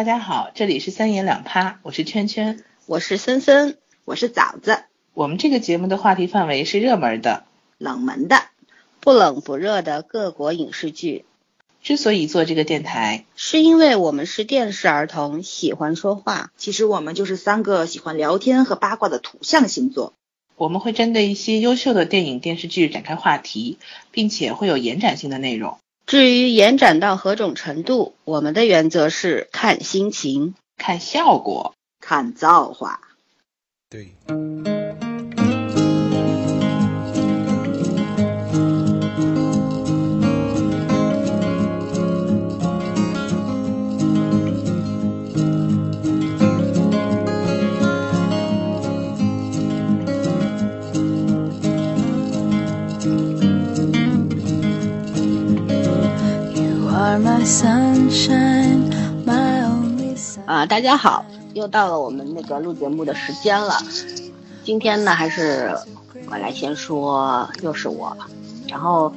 大家好，这里是三言两趴，我是圈圈，我是森森，我是枣子。我们这个节目的话题范围是热门的、冷门的、不冷不热的各国影视剧。之所以做这个电台，是因为我们是电视儿童，喜欢说话。其实我们就是三个喜欢聊天和八卦的土象星座。我们会针对一些优秀的电影电视剧展开话题，并且会有延展性的内容。至于延展到何种程度，我们的原则是看心情、看效果、看造化。对。啊，大家好，又到了我们那个录节目的时间了。今天呢，还是我来先说，又是我。然后，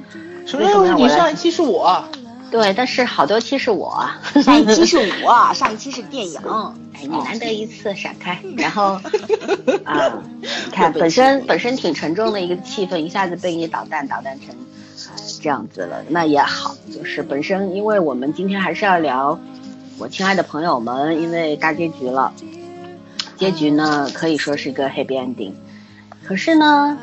什么？你上一期是我？对，但是好多期是我。上一期是我，上一期是电影。哎，你难得一次闪开。然后，啊，你看，本身本身挺沉重的一个气氛，一下子被你捣蛋捣蛋成。这样子了，那也好，就是本身，因为我们今天还是要聊我亲爱的朋友们，因为大结局了，结局呢可以说是一个 happy ending，可是呢，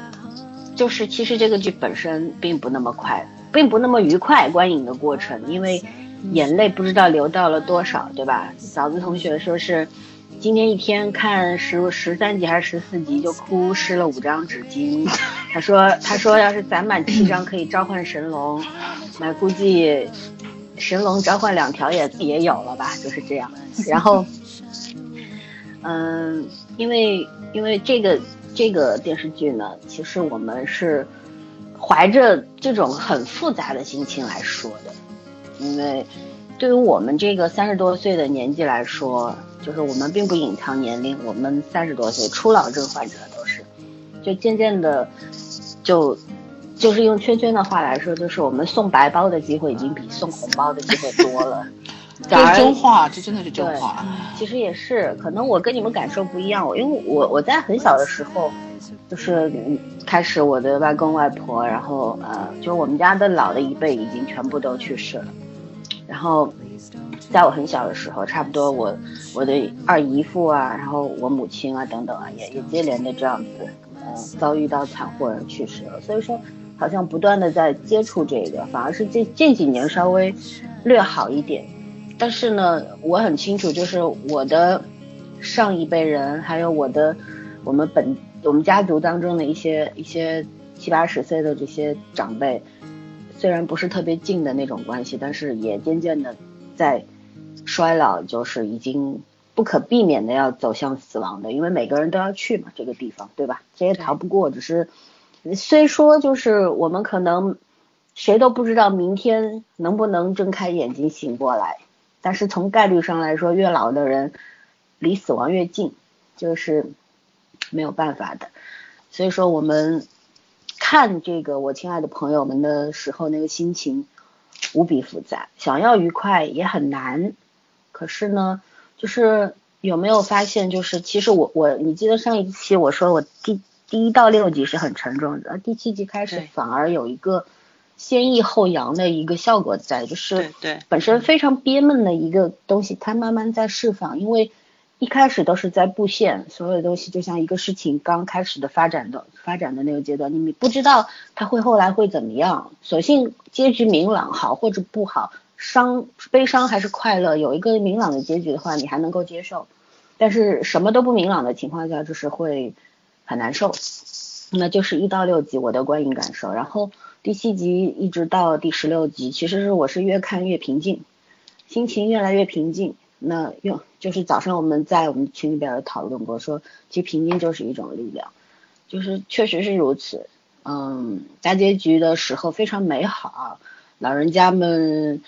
就是其实这个剧本身并不那么快，并不那么愉快观影的过程，因为眼泪不知道流到了多少，对吧？嫂子同学说是。今天一天看十十三集还是十四集就哭湿了五张纸巾，他说他说要是攒满七张可以召唤神龙，那估计神龙召唤两条也也有了吧，就是这样。然后，嗯，因为因为这个这个电视剧呢，其实我们是怀着这种很复杂的心情来说的，因为对于我们这个三十多岁的年纪来说。就是我们并不隐藏年龄，我们三十多岁，初老症患者都是，就渐渐的，就，就是用圈圈的话来说，就是我们送白包的机会已经比送红包的机会多了。这是真话，这真的是真话。其实也是，可能我跟你们感受不一样，因为我我在很小的时候，就是开始我的外公外婆，然后呃，就是我们家的老的一辈已经全部都去世了，然后。在我很小的时候，差不多我我的二姨父啊，然后我母亲啊等等啊，也也接连的这样子，呃，遭遇到惨祸而去世了。所以说，好像不断的在接触这个，反而是这近几年稍微略好一点。但是呢，我很清楚，就是我的上一辈人，还有我的我们本我们家族当中的一些一些七八十岁的这些长辈，虽然不是特别近的那种关系，但是也渐渐的在。衰老就是已经不可避免的要走向死亡的，因为每个人都要去嘛，这个地方，对吧？这也逃不过。只是虽说就是我们可能谁都不知道明天能不能睁开眼睛醒过来，但是从概率上来说，越老的人离死亡越近，就是没有办法的。所以说我们看这个我亲爱的朋友们的时候，那个心情无比复杂，想要愉快也很难。可是呢，就是有没有发现，就是其实我我你记得上一期我说我第第一到六集是很沉重的，第七集开始反而有一个先抑后扬的一个效果在，就是对本身非常憋闷的一个东西，它慢慢在释放，因为一开始都是在布线，所有的东西就像一个事情刚开始的发展的发展的那个阶段，你不知道它会后来会怎么样，索性结局明朗，好或者不好。伤、悲伤还是快乐？有一个明朗的结局的话，你还能够接受。但是什么都不明朗的情况下，就是会很难受。那就是一到六集我的观影感受，然后第七集一直到第十六集，其实是我是越看越平静，心情越来越平静。那用就是早上我们在我们群里边有讨论过，说其实平静就是一种力量，就是确实是如此。嗯，大结局的时候非常美好，老人家们。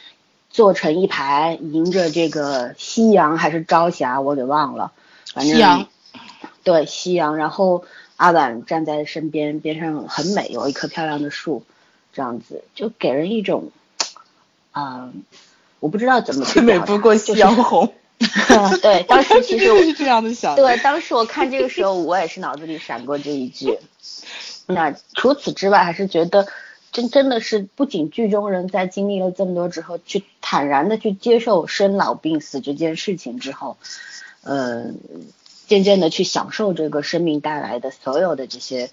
坐成一排，迎着这个夕阳还是朝霞，我给忘了。反正夕阳，对夕阳。然后阿婉站在身边，边上很美，有一棵漂亮的树，这样子就给人一种，啊，我不知道怎么。最美不过夕阳红。对，当时其实我是这样的想。对，当时我看这个时候，我也是脑子里闪过这一句。那除此之外，还是觉得真真的是，不仅剧中人在经历了这么多之后，去坦然的去接受生老病死这件事情之后，嗯，渐渐的去享受这个生命带来的所有的这些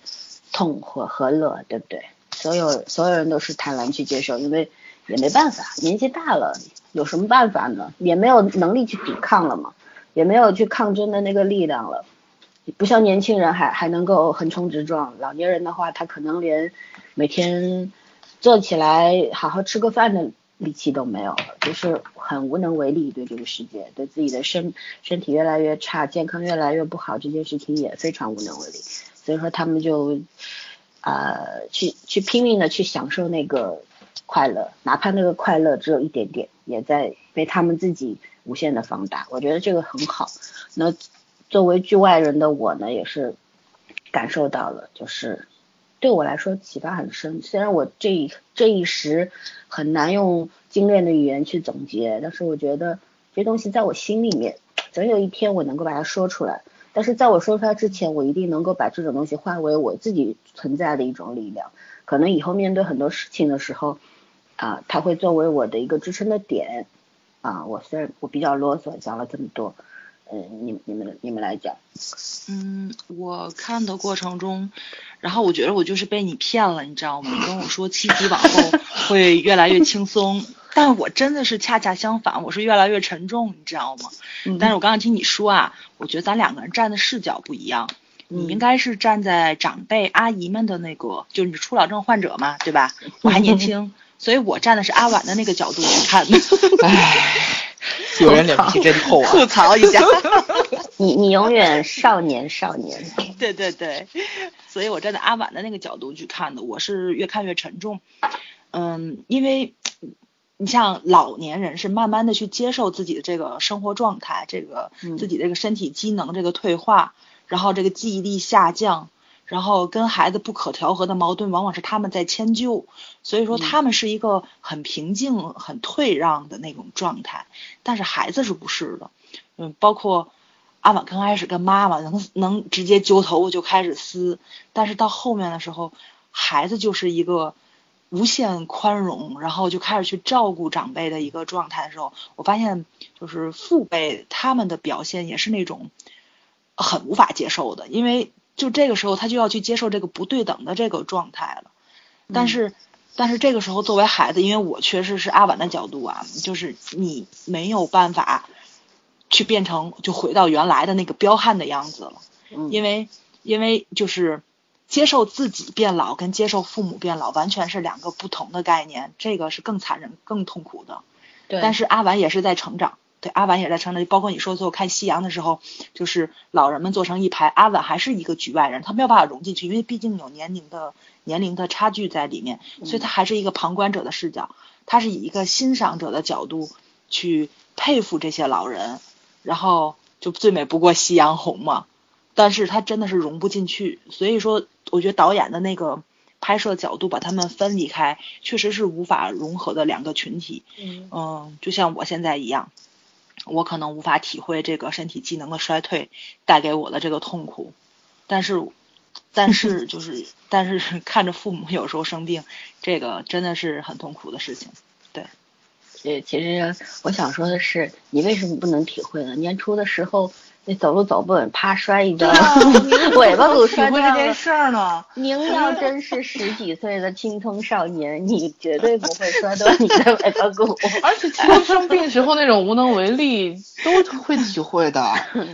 痛和和乐，对不对？所有所有人都是坦然去接受，因为也没办法，年纪大了，有什么办法呢？也没有能力去抵抗了嘛，也没有去抗争的那个力量了。不像年轻人还还能够横冲直撞，老年人的话，他可能连每天坐起来好好吃个饭的力气都没有了，就是很无能为力对这个世界，对自己的身身体越来越差，健康越来越不好，这件事情也非常无能为力。所以说他们就呃去去拼命的去享受那个快乐，哪怕那个快乐只有一点点，也在被他们自己无限的放大。我觉得这个很好。那。作为剧外人的我呢，也是感受到了，就是对我来说启发很深。虽然我这一这一时很难用精炼的语言去总结，但是我觉得这东西在我心里面，总有一天我能够把它说出来。但是在我说出来之前，我一定能够把这种东西化为我自己存在的一种力量。可能以后面对很多事情的时候，啊，它会作为我的一个支撑的点。啊，我虽然我比较啰嗦，讲了这么多。嗯，你你们你们来讲。嗯，我看的过程中，然后我觉得我就是被你骗了，你知道吗？你跟我说七级往后 会越来越轻松，但我真的是恰恰相反，我是越来越沉重，你知道吗？嗯但是我刚刚听你说啊，我觉得咱两个人站的视角不一样，你应该是站在长辈阿姨们的那个，就是你初老症患者嘛，对吧？我还年轻，所以我站的是阿婉的那个角度去看的。唉。有人脸皮真厚啊！吐槽 一下，你你永远少年少年。对对对，所以我站在阿婉的那个角度去看的，我是越看越沉重。嗯，因为你像老年人是慢慢的去接受自己的这个生活状态，这个自己这个身体机能这个退化，然后这个记忆力下降。然后跟孩子不可调和的矛盾，往往是他们在迁就，所以说他们是一个很平静、很退让的那种状态。但是孩子是不是的？嗯，包括阿婉刚开始跟妈妈能能直接揪头发就开始撕，但是到后面的时候，孩子就是一个无限宽容，然后就开始去照顾长辈的一个状态的时候，我发现就是父辈他们的表现也是那种很无法接受的，因为。就这个时候，他就要去接受这个不对等的这个状态了。但是，但是这个时候，作为孩子，因为我确实是阿婉的角度啊，就是你没有办法去变成就回到原来的那个彪悍的样子了。因为，因为就是接受自己变老跟接受父母变老完全是两个不同的概念，这个是更残忍、更痛苦的。对。但是阿婉也是在成长。对，阿婉也在成长，包括你说最后看夕阳的时候，就是老人们坐成一排，阿婉还是一个局外人，他没有办法融进去，因为毕竟有年龄的年龄的差距在里面，所以他还是一个旁观者的视角，他是以一个欣赏者的角度去佩服这些老人，然后就最美不过夕阳红嘛，但是他真的是融不进去，所以说我觉得导演的那个。拍摄角度把他们分离开，确实是无法融合的两个群体。嗯，就像我现在一样。我可能无法体会这个身体机能的衰退带给我的这个痛苦，但是，但是 就是，但是看着父母有时候生病，这个真的是很痛苦的事情。对，呃，其实我想说的是，你为什么不能体会呢？年初的时候。你走路走不稳，啪摔一跤，尾巴骨摔掉了。这件事儿呢？您要真 是十几岁的青葱少年，你绝对不会摔断你的尾巴骨。而且生病时候那种无能为力都会体会的，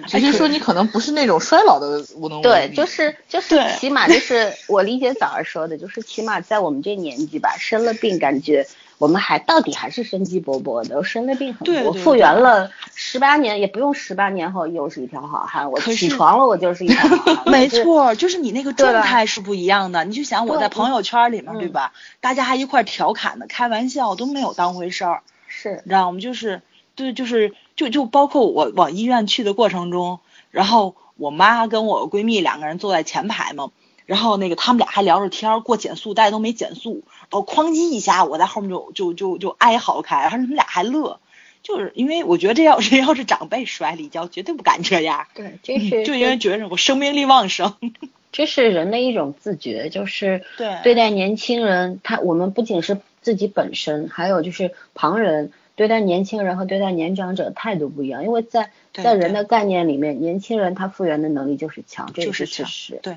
只是说你可能不是那种衰老的无能为力。对，就是就是，起码就是我理解早儿说的，就是起码在我们这年纪吧，生了病感觉。我们还到底还是生机勃勃的，我生了病很多，复原了十八年，也不用十八年后又是一条好汉。我起床了，我就是一条好汉。没错，就是你那个状态是不一样的。你就想我在朋友圈里面，对吧？大家还一块调侃的，开玩笑都没有当回事儿。是，你知道吗？就是，对，就是就就包括我往医院去的过程中，然后我妈跟我闺蜜两个人坐在前排嘛。然后那个他们俩还聊着天儿，过减速带都没减速，哦，哐叽一下，我在后面就就就就哀嚎开，然后他们俩还乐，就是因为我觉得这要是要是长辈摔了一跤，绝对不敢这样。对，这是就因为觉得我生命力旺盛。这是人的一种自觉，就是对对待年轻人，他我们不仅是自己本身，还有就是旁人对待年轻人和对待年长者态度不一样，因为在在人的概念里面，年轻人他复原的能力就是强，这是强事实。对，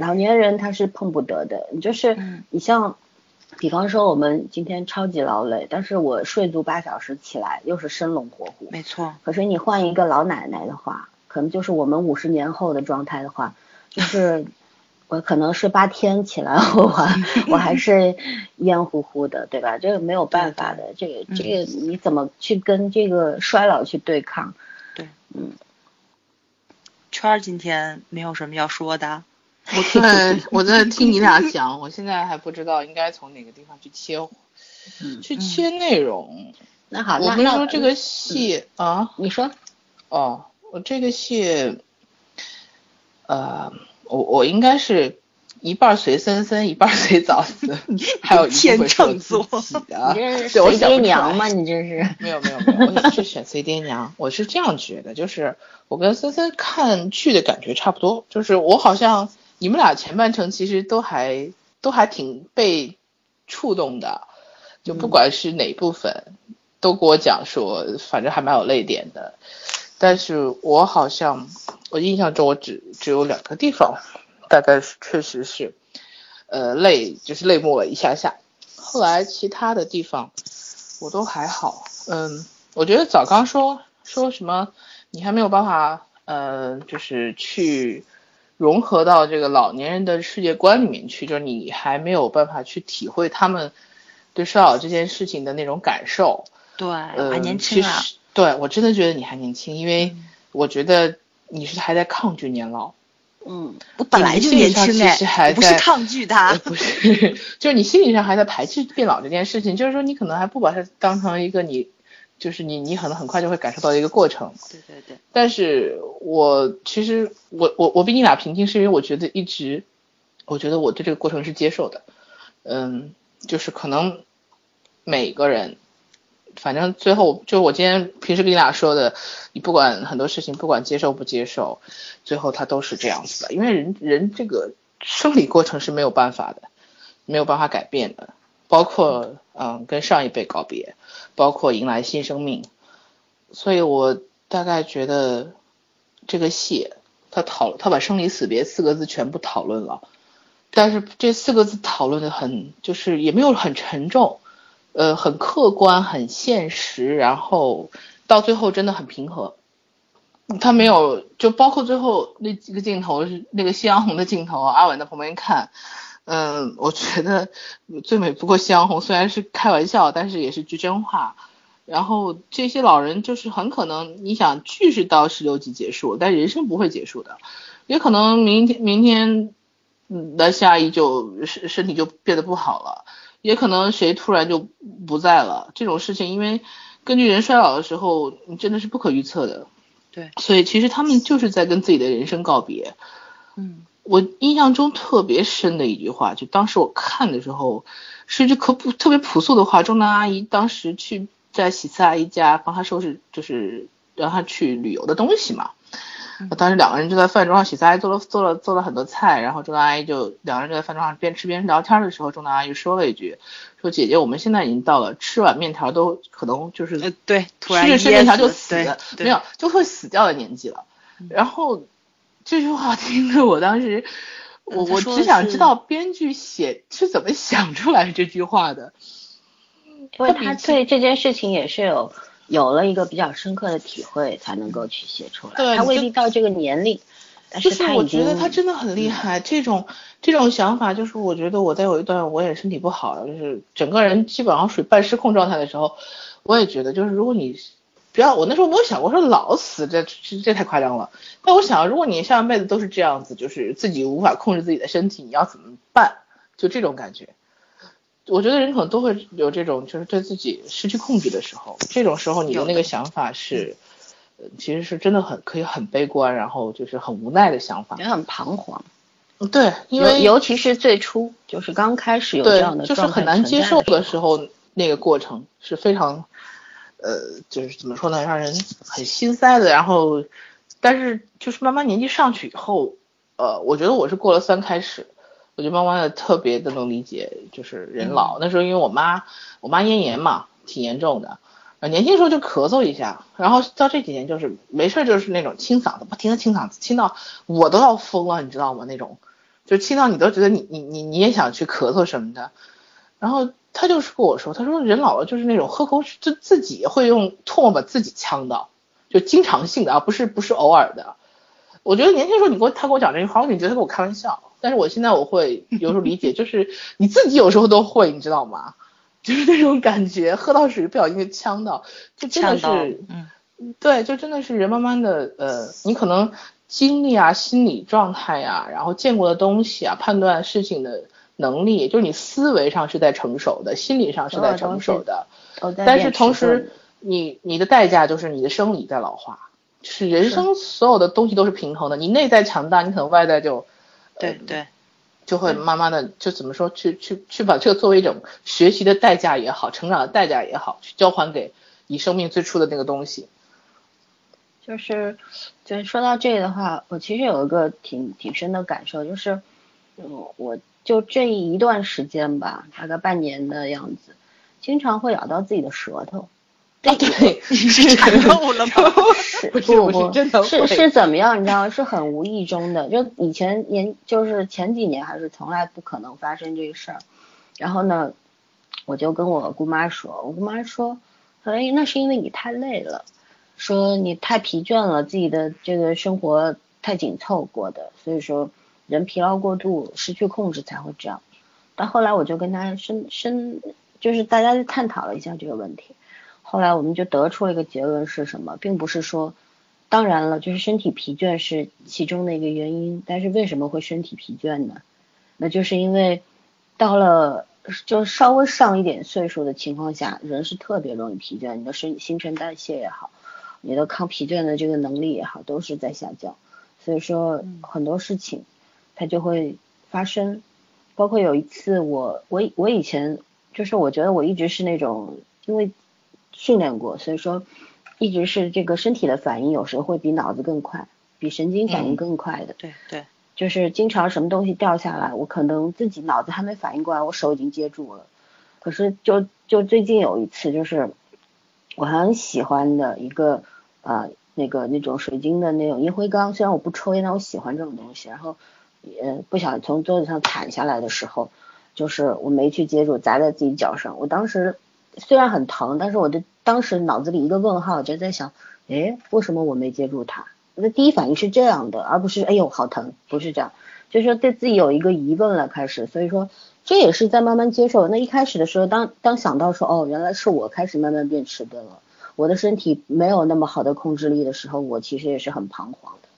老年人他是碰不得的，你就是、嗯你像，比方说我们今天超级劳累，但是我睡足八小时起来又是生龙活虎，没错。可是你换一个老奶奶的话，可能就是我们五十年后的状态的话，就是我可能睡八天起来我还 我还是烟乎乎的，对吧？这个没有办法的，这个嗯这个你怎么去跟这个衰老去对抗？对，嗯圈儿今天没有什么要说的。我在我在听你俩讲，我现在还不知道应该从哪个地方去切，嗯去切内容。那好，我不是那那说这个戏啊，你说，哦，我这个戏，呃，我我应该是一半儿随森森，一半儿随枣子，还有一部天秤座。你这 是随爹娘吗？你这是？没有没有没有，我是选随爹娘。我是这样觉得，就是我跟森森看剧的感觉差不多，就是我好像你们俩前半程其实都还都还挺被触动的，就不管是哪部分，都跟我讲说，反正还蛮有泪点的。但是我好像我印象中我只只有两个地方，大概是确实是，呃泪就是泪目了一下下，后来其他的地方我都还好。嗯，我觉得早刚说说什么，你还没有办法，呃，就是去融合到这个老年人的世界观里面去，就是你还没有办法去体会他们对衰老这件事情的那种感受。对，呃，还年轻啊。其实对我真的觉得你还年轻，因为嗯我觉得你是还在抗拒年老。嗯，我本来就年轻其实哎，还我不是在抗拒呃他。不是，就是你心理上还在排斥变老这件事情，就是说你可能还不把它当成一个你，就是你你可能很快就会感受到的一个过程。对对对，但是我其实我我我比你俩平静，是因为我觉得一直，我觉得我对这个过程是接受的，嗯，就是可能每个人，反正最后就我今天平时跟你俩说的，你不管很多事情，不管接受不接受，最后它都是这样子的，因为人人这个生理过程是没有办法的，没有办法改变的，包括嗯跟上一辈告别，包括迎来新生命，所以我大概觉得这个戏，他讨他把生离死别四个字全部讨论了，但是这四个字讨论的很就是也没有很沉重，呃，很客观，很现实，然后到最后真的很平和。他没有，就包括最后那几个镜头是那个夕阳红的镜头，阿文在旁边看，嗯，我觉得最美不过夕阳红，虽然是开玩笑，但是也是句真话。然后这些老人就是很可能，你想剧是到十六集结束，但人生不会结束的，也可能明天明天，嗯，那下一就身身体就变得不好了，也可能谁突然就不在了。这种事情，因为根据人衰老的时候，你真的是不可预测的。对，所以其实他们就是在跟自己的人生告别。嗯，我印象中特别深的一句话，就当时我看的时候，是一句可朴特别朴素的话。中南阿姨当时去在喜慈阿姨家帮她收拾，就是让她去旅游的东西嘛。当时两个人就在饭桌上，喜慈阿姨做了做了做了很多菜，然后中南阿姨就两个人就在饭桌上边吃边聊天的时候，中南阿姨说了一句，说姐姐，我们现在已经到了吃碗面条都可能就是呃对，突然吃着吃面条就死没有就会死掉的年纪了。然后这句话听着我当时，我我只想知道编剧写是怎么想出来这句话的。因为他对这件事情也是有有了一个比较深刻的体会，才能够去写出来。他未必到这个年龄，但就是我觉得他真的很厉害，这种这种想法，就是我觉得我在有一段我也身体不好，就是整个人基本上属于半失控状态的时候，我也觉得就是如果你不要，我那时候没有想过说老死，这这这太夸张了。但我想，如果你上半辈子都是这样子，就是自己无法控制自己的身体，你要怎么办？就这种感觉。我觉得人可能都会有这种，就是对自己失去控制的时候，这种时候你的那个想法是，呃其实是真的很可以很悲观，然后就是很无奈的想法。也很彷徨。对，因为尤其是最初，就是刚开始有这样的，就是很难接受的的时候，那个过程是非常，呃，就是怎么说呢，让人很心塞的。然后，但是就是慢慢年纪上去以后，呃，我觉得我是过了三开始，我就慢慢的特别的能理解，就是人老。那时候因为我妈，我妈咽炎嘛，挺严重的。呃，年轻时候就咳嗽一下，然后到这几年就是没事就是那种清嗓子，不停的清嗓子，清到我都要疯了，你知道吗？那种，就清到你都觉得你你你你也想去咳嗽什么的。然后他就是跟我说，他说人老了就是那种喝口水就自己会用唾沫把自己呛到，就经常性的啊，不是不是偶尔的。我觉得年轻时候你给我他给我讲这句话，我总觉得他跟我开玩笑，但是我现在我会有时候理解，就是你自己有时候都会，你知道吗？就是那种感觉，喝到水不小心就呛到，就真的是，嗯，对，就真的是人慢慢的，呃，你可能经历啊、心理状态呀，然后见过的东西啊、判断事情的能力，就是你思维上是在成熟的，心理上是在成熟的，但是同时你你的代价就是你的生理在老化，就是人生所有的东西都是平衡的，你内在强大，你可能外在就，对对。就会慢慢的，就怎么说，去去去把这个作为一种学习的代价也好，成长的代价也好，去交还给你生命最初的那个东西。就是，就说到这个的话，我其实有一个挺挺深的感受，就是，嗯，我就这一段时间吧，大概半年的样子，经常会咬到自己的舌头。对对，是产后了吗？是 不不，是是怎么样？你知道，是很无意中的。就以前年，就是前几年，还是从来不可能发生这个事儿。然后呢，我就跟我姑妈说，我姑妈说，哎，那是因为你太累了，说你太疲倦了，自己的这个生活太紧凑过的，所以说人疲劳过度，失去控制才会这样。到后来我就跟他深深，就是大家就探讨了一下这个问题。后来我们就得出了一个结论是什么，并不是说，当然了，就是身体疲倦是其中的一个原因，但是为什么会身体疲倦呢？那就是因为到了就稍微上一点岁数的情况下，人是特别容易疲倦，你的身新陈代谢也好，你的抗疲倦的这个能力也好，都是在下降，所以说很多事情它就会发生，包括有一次我我我以前就是我觉得我一直是那种因为。训练过，所以说一直是这个身体的反应，有时候会比脑子更快，比神经反应更快的。对对，就是经常什么东西掉下来，我可能自己脑子还没反应过来，我手已经接住了。可是就就最近有一次，就是我很喜欢的一个呃那个那种水晶的那种烟灰缸，虽然我不抽烟，但我喜欢这种东西。然后呃不小心从桌子上铲下来的时候，就是我没去接住，砸在自己脚上。我当时虽然很疼，但是我的当时脑子里一个问号，就在想，哎，为什么我没接住它？我的第一反应是这样的，而不是哎呦好疼，不是这样，就是说对自己有一个疑问了开始，所以说这也是在慢慢接受。那一开始的时候，当当想到说哦，原来是我开始慢慢变迟钝了，我的身体没有那么好的控制力的时候，我其实也是很彷徨的，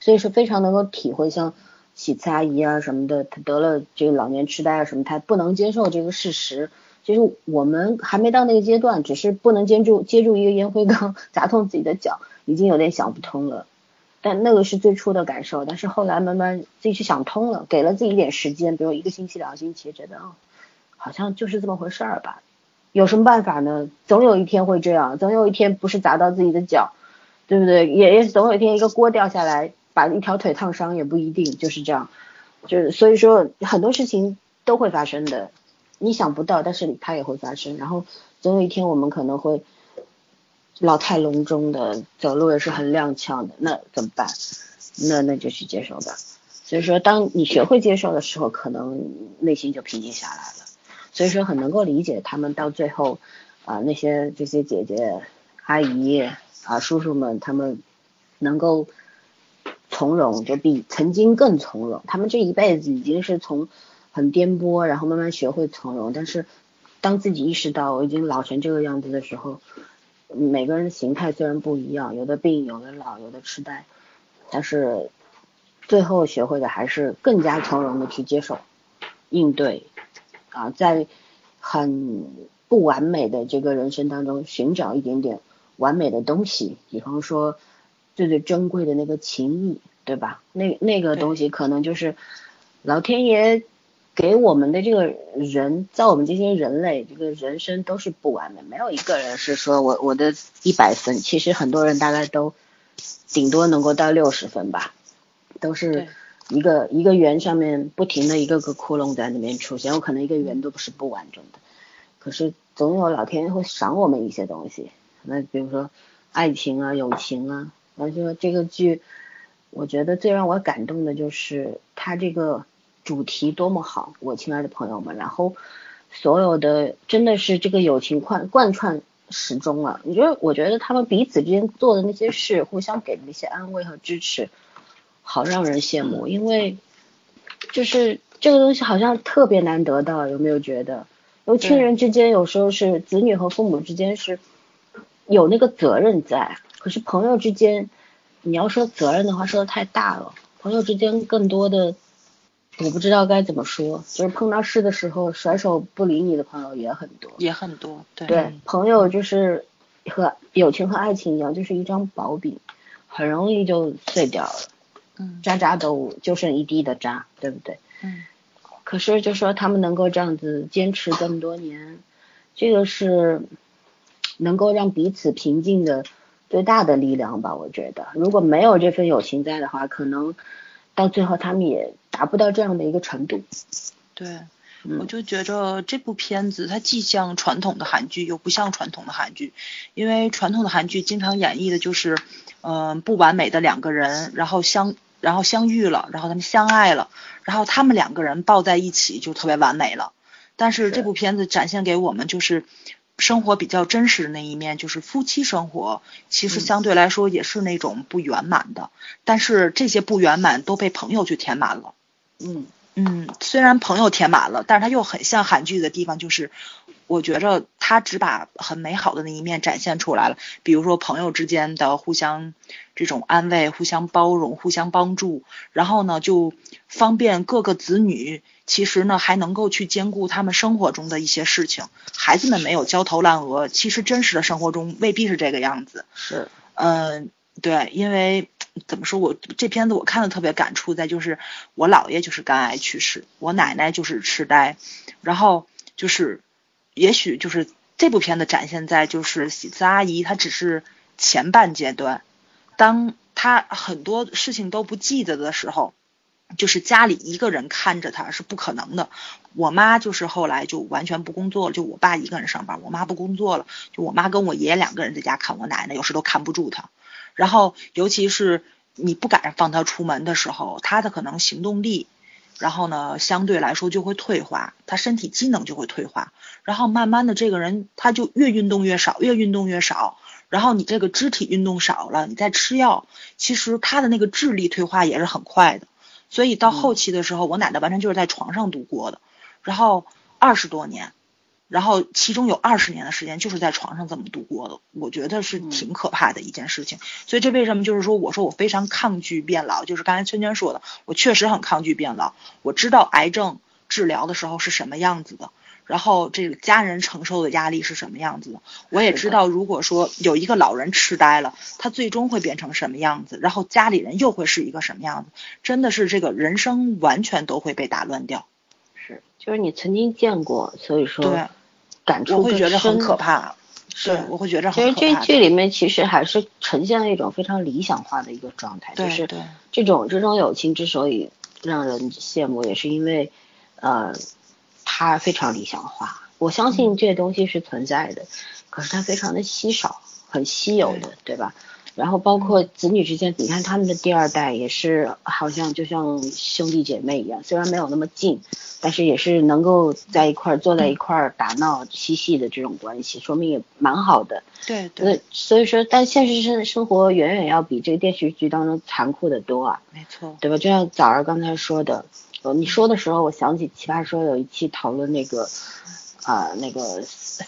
所以是非常能够体会像喜慈阿姨啊什么的，她得了这个老年痴呆啊什么，她不能接受这个事实。其实我们还没到那个阶段，只是不能接住接住一个烟灰缸 砸痛自己的脚，已经有点想不通了。但那个是最初的感受，但是后来慢慢自己去想通了，给了自己一点时间，比如一个星期、两个星期，觉得哦，好像就是这么回事儿吧。有什么办法呢？总有一天会这样，总有一天不是砸到自己的脚，对不对？也也总有一天一个锅掉下来，把一条腿烫伤也不一定，就是这样。就是所以说很多事情都会发生的。你想不到，但是它也会发生。然后总有一天，我们可能会老态龙钟的走路，也是很踉跄的。那怎么办？那那就去接受吧。所以说，当你学会接受的时候，可能内心就平静下来了。所以说，很能够理解他们到最后啊，那些这些姐姐、阿姨啊、叔叔们，他们能够从容，就比曾经更从容。他们这一辈子已经是从。很颠簸，然后慢慢学会从容。但是，当自己意识到我已经老成这个样子的时候，每个人的形态虽然不一样，有的病，有的老，有的痴呆，但是最后学会的还是更加从容的去接受、应对啊，在很不完美的这个人生当中寻找一点点完美的东西，比方说最最珍贵的那个情谊，对吧？那那个东西可能就是老天爷。给我们的这个人，在我们这些人类，这个人生都是不完美，没有一个人是说我我的一百分，其实很多人大概都顶多能够到六十分吧，都是一个一个圆上面不停的一个个窟窿在那边出现，有可能一个圆都不是不完整的，可是总有老天会赏我们一些东西，那比如说爱情啊、友情啊，然后说这个剧，我觉得最让我感动的就是他这个主题多么好，我亲爱的朋友们，然后所有的真的是这个友情贯贯穿始终了。你觉得？我觉得他们彼此之间做的那些事，互相给的那些安慰和支持，好让人羡慕，因为就是这个东西好像特别难得到，有没有觉得？因为亲人之间有时候是子女和父母之间是有那个责任在，可是朋友之间，你要说责任的话，说的太大了。朋友之间更多的，我不知道该怎么说，就是碰到事的时候甩手不理你的朋友也很多。也很多，对对，朋友就是和友情和爱情一样，就是一张薄饼，很容易就碎掉了，嗯渣渣都就剩一地的渣，对不对？嗯可是就说他们能够这样子坚持这么多年，这个是能够让彼此平静的最大的力量吧？我觉得，如果没有这份友情在的话，可能到最后他们也达不到这样的一个程度。对。嗯我就觉着这部片子它既像传统的韩剧，又不像传统的韩剧，因为传统的韩剧经常演绎的就是，嗯、不完美的两个人，然后相然后相遇了，然后他们相爱了，然后他们两个人抱在一起就特别完美了。但是是这部片子展现给我们就是生活比较真实的那一面，就是夫妻生活其实嗯。相对来说也是那种不圆满的，但是这些不圆满都被朋友去填满了。嗯。嗯，虽然朋友填满了，但是他又很像韩剧的地方，就是我觉着他只把很美好的那一面展现出来了，比如说朋友之间的互相这种安慰、互相包容、互相帮助，然后呢就方便各个子女，其实呢还能够去兼顾他们生活中的一些事情。孩子们没有焦头烂额，其实真实的生活中未必是这个样子。是嗯，对，因为怎么说，我这片子我看的特别感触在就是我姥爷就是肝癌去世，我奶奶就是痴呆，然后就是也许就是这部片子展现在就是喜子阿姨她只是前半阶段，当她很多事情都不记得的时候。就是家里一个人看着她是不可能的，我妈就是后来就完全不工作了，就我爸一个人上班，我妈不工作了，就我妈跟我爷爷两个人在家看我奶奶，有时都看不住她。然后尤其是你不敢放她出门的时候，她的可能行动力，然后呢相对来说就会退化，他身体机能就会退化，然后慢慢的这个人他就越运动越少，越运动越少。然后你这个肢体运动少了，你再吃药，其实他的那个智力退化也是很快的。所以到后期的时候，我奶奶完全就是在床上度过的，然后二十多年，然后其中有二十年的时间就是在床上这么度过的，我觉得是挺可怕的一件事情。所以这为什么就是说，我说我非常抗拒变老，就是刚才圈圈说的，我确实很抗拒变老。我知道癌症治疗的时候是什么样子的，然后这个家人承受的压力是什么样子的，我也知道，如果说有一个老人痴呆了，他最终会变成什么样子，然后家里人又会是一个什么样子，真的是这个人生完全都会被打乱掉。是，就是你曾经见过，所以说对，感触我会更觉得很深可怕。是对，我会觉得其实这很可怕。剧里面其实还是呈现了一种非常理想化的一个状态，就是这种这种友情之所以让人羡慕，也是因为呃它非常理想化。我相嗯信这些东西是存在的，可是它非常的稀少，很稀有的，对吧？然后包嗯括子女之间，你看他们的第二代也是好像就像兄弟姐妹一样，虽然没有那么近，但是也是能够在一块儿坐在一块儿打闹嬉戏的这种关系，说明也蛮好的。对对，那所以说，但现实生生活远远要比这个电视剧当中残酷的多啊，没错。对吧？就像早儿刚才说的，呃，你说的时候，我想起奇葩说有一期讨论那个，啊、那个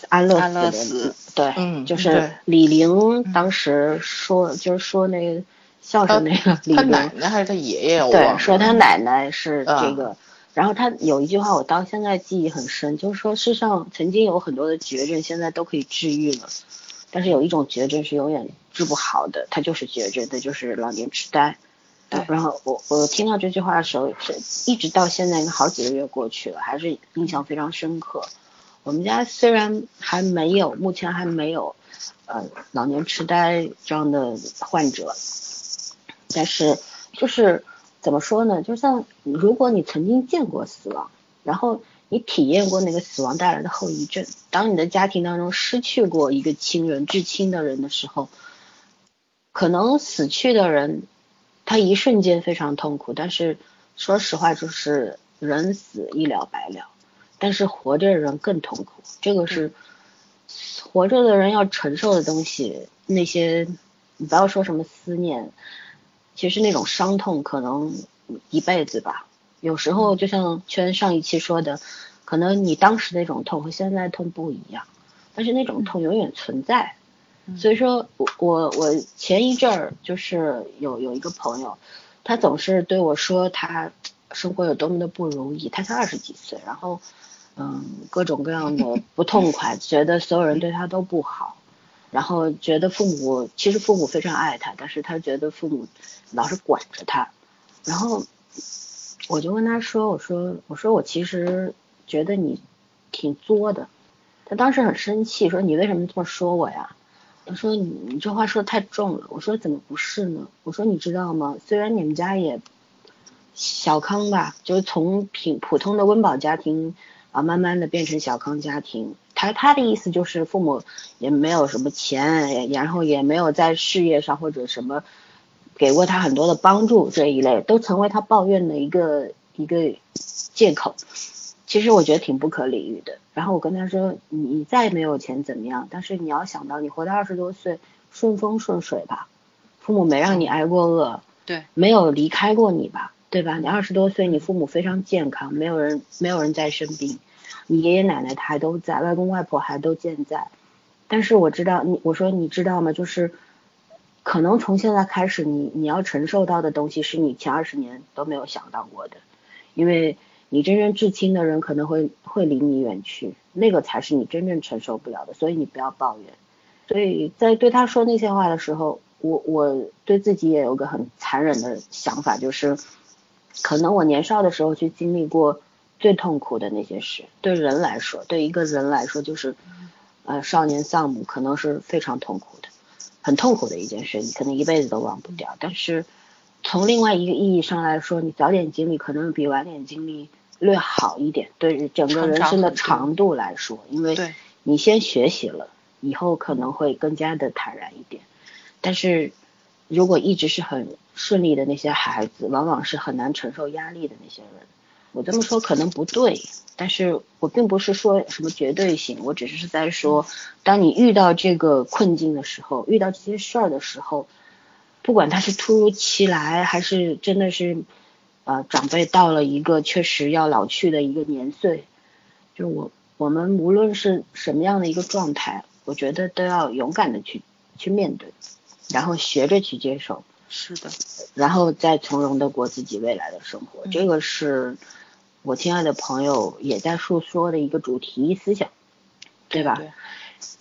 安乐安乐死对，嗯就是李玲当时说，就是说那个孝顺那个李他玲，奶奶还是他爷爷，对，了。说他奶奶是嗯这个，然后他有一句话我到现在记忆很深，就是说世上曾经有很多的绝症，现在都可以治愈了，但是有一种绝症是永远治不好的，它就是绝症，那就是老年痴呆。对然后我我听到这句话的时候，是一直到现在好几个月过去了，还是印象非常深刻。我们家虽然还没有，目前还没有，呃，老年痴呆这样的患者，但是就是怎么说呢？就像如果你曾经见过死亡，然后你体验过那个死亡带来的后遗症，当你的家庭当中失去过一个亲人、至亲的人的时候，可能死去的人他一瞬间非常痛苦，但是说实话，就是人死一了百了。但是活着的人更痛苦，这个是活着的人要承受的东西。那些你不要说什么思念，其实那种伤痛可能一辈子吧。有时候就像圈上一期说的，可能你当时那种痛和现在痛不一样，但是那种痛永远存在。所以说我我我前一阵儿就是有有一个朋友，他总是对我说他生活有多么的不如意，他才二十几岁，然后。嗯，各种各样的不痛快，觉得所有人对他都不好，然后觉得父母其实父母非常爱他，但是他觉得父母老是管着他，然后我就跟他说，我说我说我其实觉得你挺作的，他当时很生气，说你为什么这么说我呀？他说你你这话说的太重了，我说怎么不是呢？我说你知道吗？虽然你们家也小康吧，就是从平普通的温饱家庭。啊，慢慢的变成小康家庭，他他的意思就是父母也没有什么钱，然后也没有在事业上或者什么给过他很多的帮助这一类，都成为他抱怨的一个一个借口。其实我觉得挺不可理喻的。然后我跟他说，你再没有钱怎么样？但是你要想到，你活到二十多岁，顺风顺水吧，父母没让你挨过饿，对，没有离开过你吧。对吧？你二十多岁，你父母非常健康，没有人没有人在生病，你爷爷奶奶还都在，外公外婆还都健在。但是我知道你，我说你知道吗？就是可能从现在开始，你你要承受到的东西是你前二十年都没有想到过的，因为你真正至亲的人可能会会离你远去，那个才是你真正承受不了的。所以你不要抱怨。所以在对他说那些话的时候，我我对自己也有个很残忍的想法，就是。可能我年少的时候去经历过最痛苦的那些事，对人来说，对一个人来说，就是呃少年丧母，可能是非常痛苦的，很痛苦的一件事，你可能一辈子都忘不掉。但是从另外一个意义上来说，你早点经历，可能比晚点经历略好一点，对整个人生的长度来说，因为你先学习了，以后可能会更加的坦然一点。但是如果一直是很顺利的那些孩子，往往是很难承受压力的那些人。我这么说可能不对，但是我并不是说什么绝对性，我只是在说，当你遇到这个困境的时候，遇到这些事儿的时候，不管它是突如其来，还是真的是，呃，长辈到了一个确实要老去的一个年岁，就我我们无论是什么样的一个状态，我觉得都要勇敢的去去面对，然后学着去接受。是的，然后再从容的过自己未来的生活，这个是我亲爱的朋友也在诉说的一个主题思想，对吧？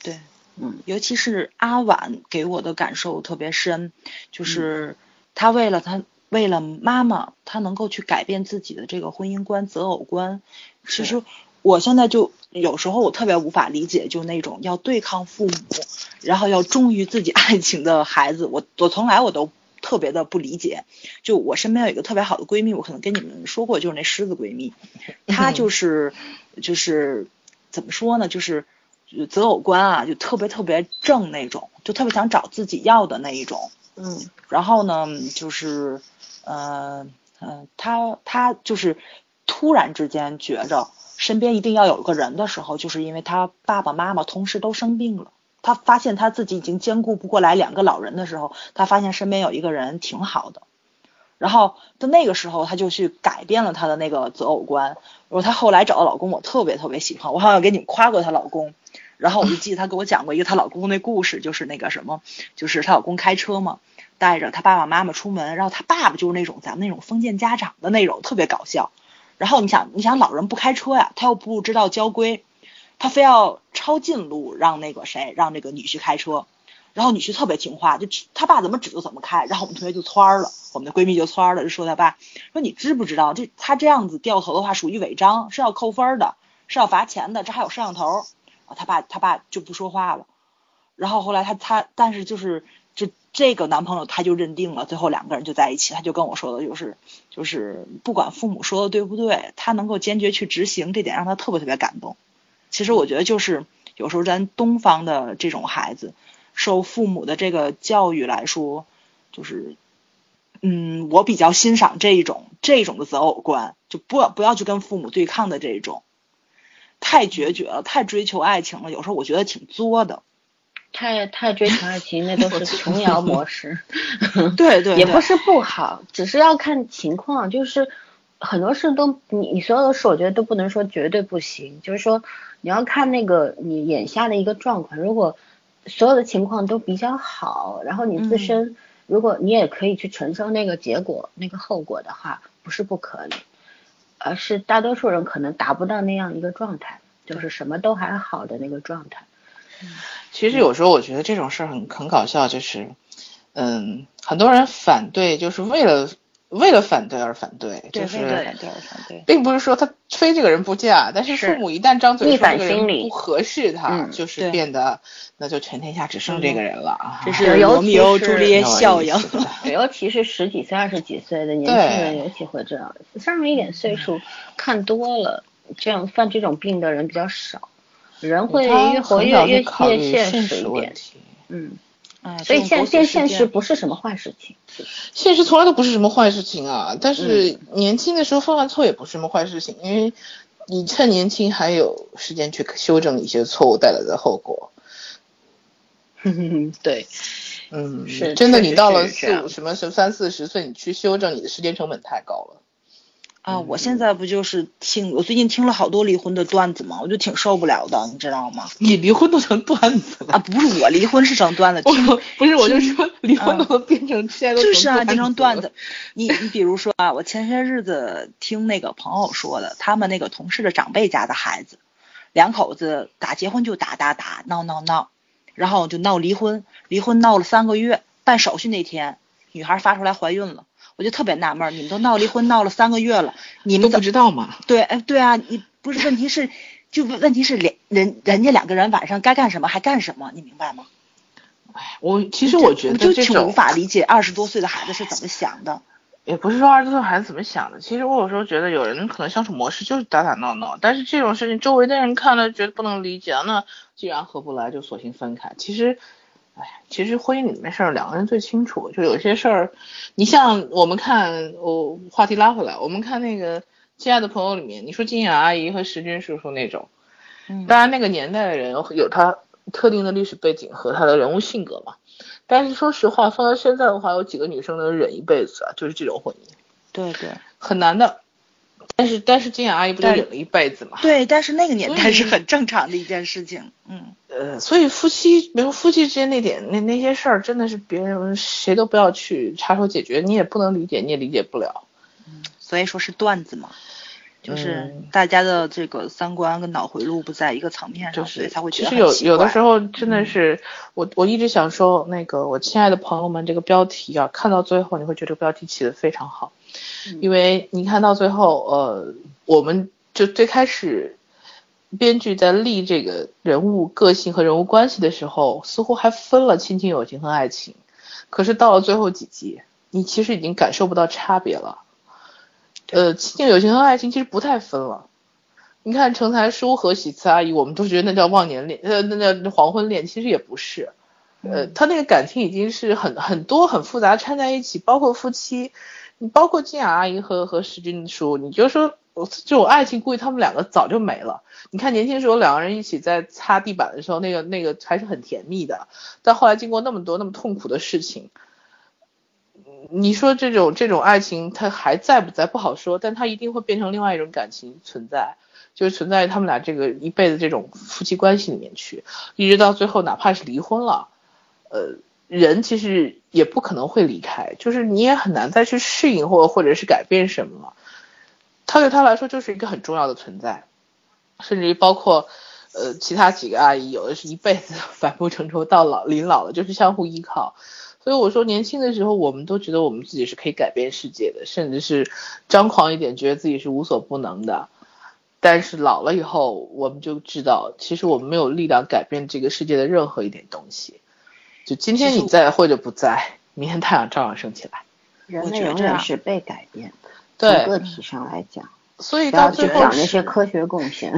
对，嗯，尤其是阿婉给我的感受特别深，就是她为了他为了妈妈，她能够去改变自己的这个婚姻观、择偶观。其实我现在就有时候我特别无法理解，就那种要对抗父母，然后要忠于自己爱情的孩子，我我从来我都。特别的不理解，就我身边有一个特别好的闺蜜，我可能跟你们说过，就是那狮子闺蜜，她就是就是怎么说呢，就是择偶观啊，就特别特别正那种，就特别想找自己要的那一种，嗯，然后呢，就是呃嗯，她她就是突然之间觉着身边一定要有一个人的时候，就是因为她爸爸妈妈同时都生病了。他发现他自己已经兼顾不过来两个老人的时候，他发现身边有一个人挺好的，然后在那个时候他就去改变了他的那个择偶观。然后他后来找的老公，我特别特别喜欢，我好像给你们夸过她老公。然后我就记得她给我讲过一个她老公那故事，就是那个什么，就是她老公开车嘛，带着她爸爸妈妈出门，然后她爸爸就是那种咱们那种封建家长的那种，特别搞笑。然后你想，你想老人不开车呀，他又不知道交规。他非要抄近路让那个谁让那个女婿开车，然后女婿特别听话，就他爸怎么指就怎么开，然后我们同学就蹿了，我们的闺蜜就蹿了，就说他爸说你知不知道，这他这样子掉头的话属于违章，是要扣分的，是要罚钱的，这还有摄像头。啊，他爸他爸就不说话了，然后后来他他但是就是就这个男朋友他就认定了，最后两个人就在一起，他就跟我说的就是就是不管父母说的对不对，他能够坚决去执行，这点让他特别特别感动。其实我觉得就是有时候咱东方的这种孩子。受父母的这个教育来说，就是，嗯，我比较欣赏这一种这种的择偶观，就不要不要去跟父母对抗的这一种，太决绝了，太追求爱情了，有时候我觉得挺作的。太太追求爱情，那都是 琼瑶模式。对对，也不是不好，只是要看情况，就是很多事都你你所有的事，我觉得都不能说绝对不行，就是说你要看那个你眼下的一个状况，如果。所有的情况都比较好，然后你自身，如果你也可以去承受那个结果、那个后果的话，不是不可以，而是大多数人可能达不到那样一个状态，就是什么都还好的那个状态。其实有时候我觉得这种事儿很很搞笑，就是，嗯，很多人反对就是为了。为了反对而反对，就是并不是说他非这个人不嫁，但是父母一旦张嘴说这个人不合适他，就是变得那就全天下只剩这个人了啊！这是 罗密欧朱丽叶效应。尤其是十几岁、二十几岁的年轻人，尤其会这样。上了一点岁数，看多了，这样犯这种病的人比较少。人会越活越越越现实一点。嗯。所以现现现实不是什么坏事情，现实从来都不是什么坏事情啊。但是年轻的时候犯犯错也不是什么坏事情，因为你趁年轻还有时间去修正一些错误带来的后果。对，嗯，是真的。你到了四五什么什三四十岁，你去修正，你的时间成本太高了。啊，我现在不就是听我最近听了好多离婚的段子嘛，我就挺受不了的，你知道吗？你离婚都成段子了啊？不是我离婚是成段子，不是我就说离婚都能变成现在都就是啊，变成段子。你你比如说啊，我前些日子听那个朋友说的，他们那个同事的长辈家的孩子，两口子打结婚就打打打闹闹闹，然后就闹离婚，离婚闹了三个月，办手续那天，女孩发出来怀孕了。我就特别纳闷，你们都闹离婚闹了三个月了，你们都不知道吗？对，哎，对啊，你不是问题是，就问题是两人人家两个人晚上该干什么还干什么，你明白吗？哎，我其实我觉得就挺无法理解二十多岁的孩子是怎么想的。也不是说二十多岁孩子怎么想的，其实我有时候觉得有人可能相处模式就是打打闹闹，但是这种事情周围的人看了觉得不能理解，那既然合不来就索性分开。其实。哎，其实婚姻里面事儿，两个人最清楚。就有些事儿，你像我们看，我话题拉回来，我们看那个《亲爱的朋友》里面，你说金雅阿姨和石军叔叔那种，嗯，当然那个年代的人有他特定的历史背景和他的人物性格嘛。但是说实话，放到现在的话，有几个女生能忍一辈子啊？就是这种婚姻，对对，很难的。但是但是金雅阿姨不就忍了一辈子嘛？对，但是那个年代是很正常的一件事情，嗯。呃，所以夫妻，比如夫妻之间那点那那些事儿，真的是别人谁都不要去插手解决，你也不能理解，你也理解不了。嗯，所以说是段子嘛，就是大家的这个三观跟脑回路不在一个层面上，所以才会觉得其实有有的时候真的是，我我一直想说那个我亲爱的朋友们，这个标题啊，看到最后你会觉得标题起的非常好，因为你看到最后，呃，我们就最开始。编剧在立这个人物个性和人物关系的时候，似乎还分了亲情、友情和爱情。可是到了最后几集，你其实已经感受不到差别了。呃，亲情、友情和爱情其实不太分了。你看成才叔和喜慈阿姨，我们都觉得那叫忘年恋，呃，那叫黄昏恋，其实也不是。呃，他那个感情已经是很很多很复杂掺在一起，包括夫妻，你包括金雅阿姨和和石君叔，你就说。这种爱情，估计他们两个早就没了。你看年轻时候两个人一起在擦地板的时候，那个那个还是很甜蜜的。但后来经过那么多那么痛苦的事情，你说这种这种爱情它还在不在不好说，但它一定会变成另外一种感情存在，就是存在于他们俩这个一辈子这种夫妻关系里面去，一直到最后哪怕是离婚了，呃，人其实也不可能会离开，就是你也很难再去适应或或者是改变什么。他对他来说就是一个很重要的存在，甚至于包括呃，其他几个阿姨有的是一辈子 反目成仇到老，临老了就是相互依靠。所以我说，年轻的时候我们都觉得我们自己是可以改变世界的，甚至是张狂一点，觉得自己是无所不能的。但是老了以后，我们就知道，其实我们没有力量改变这个世界的任何一点东西。就今天你在或者不在，明天太阳照样升起来。人类永远是被改变的，对个体上来讲。所以到最后讲那些科学贡献。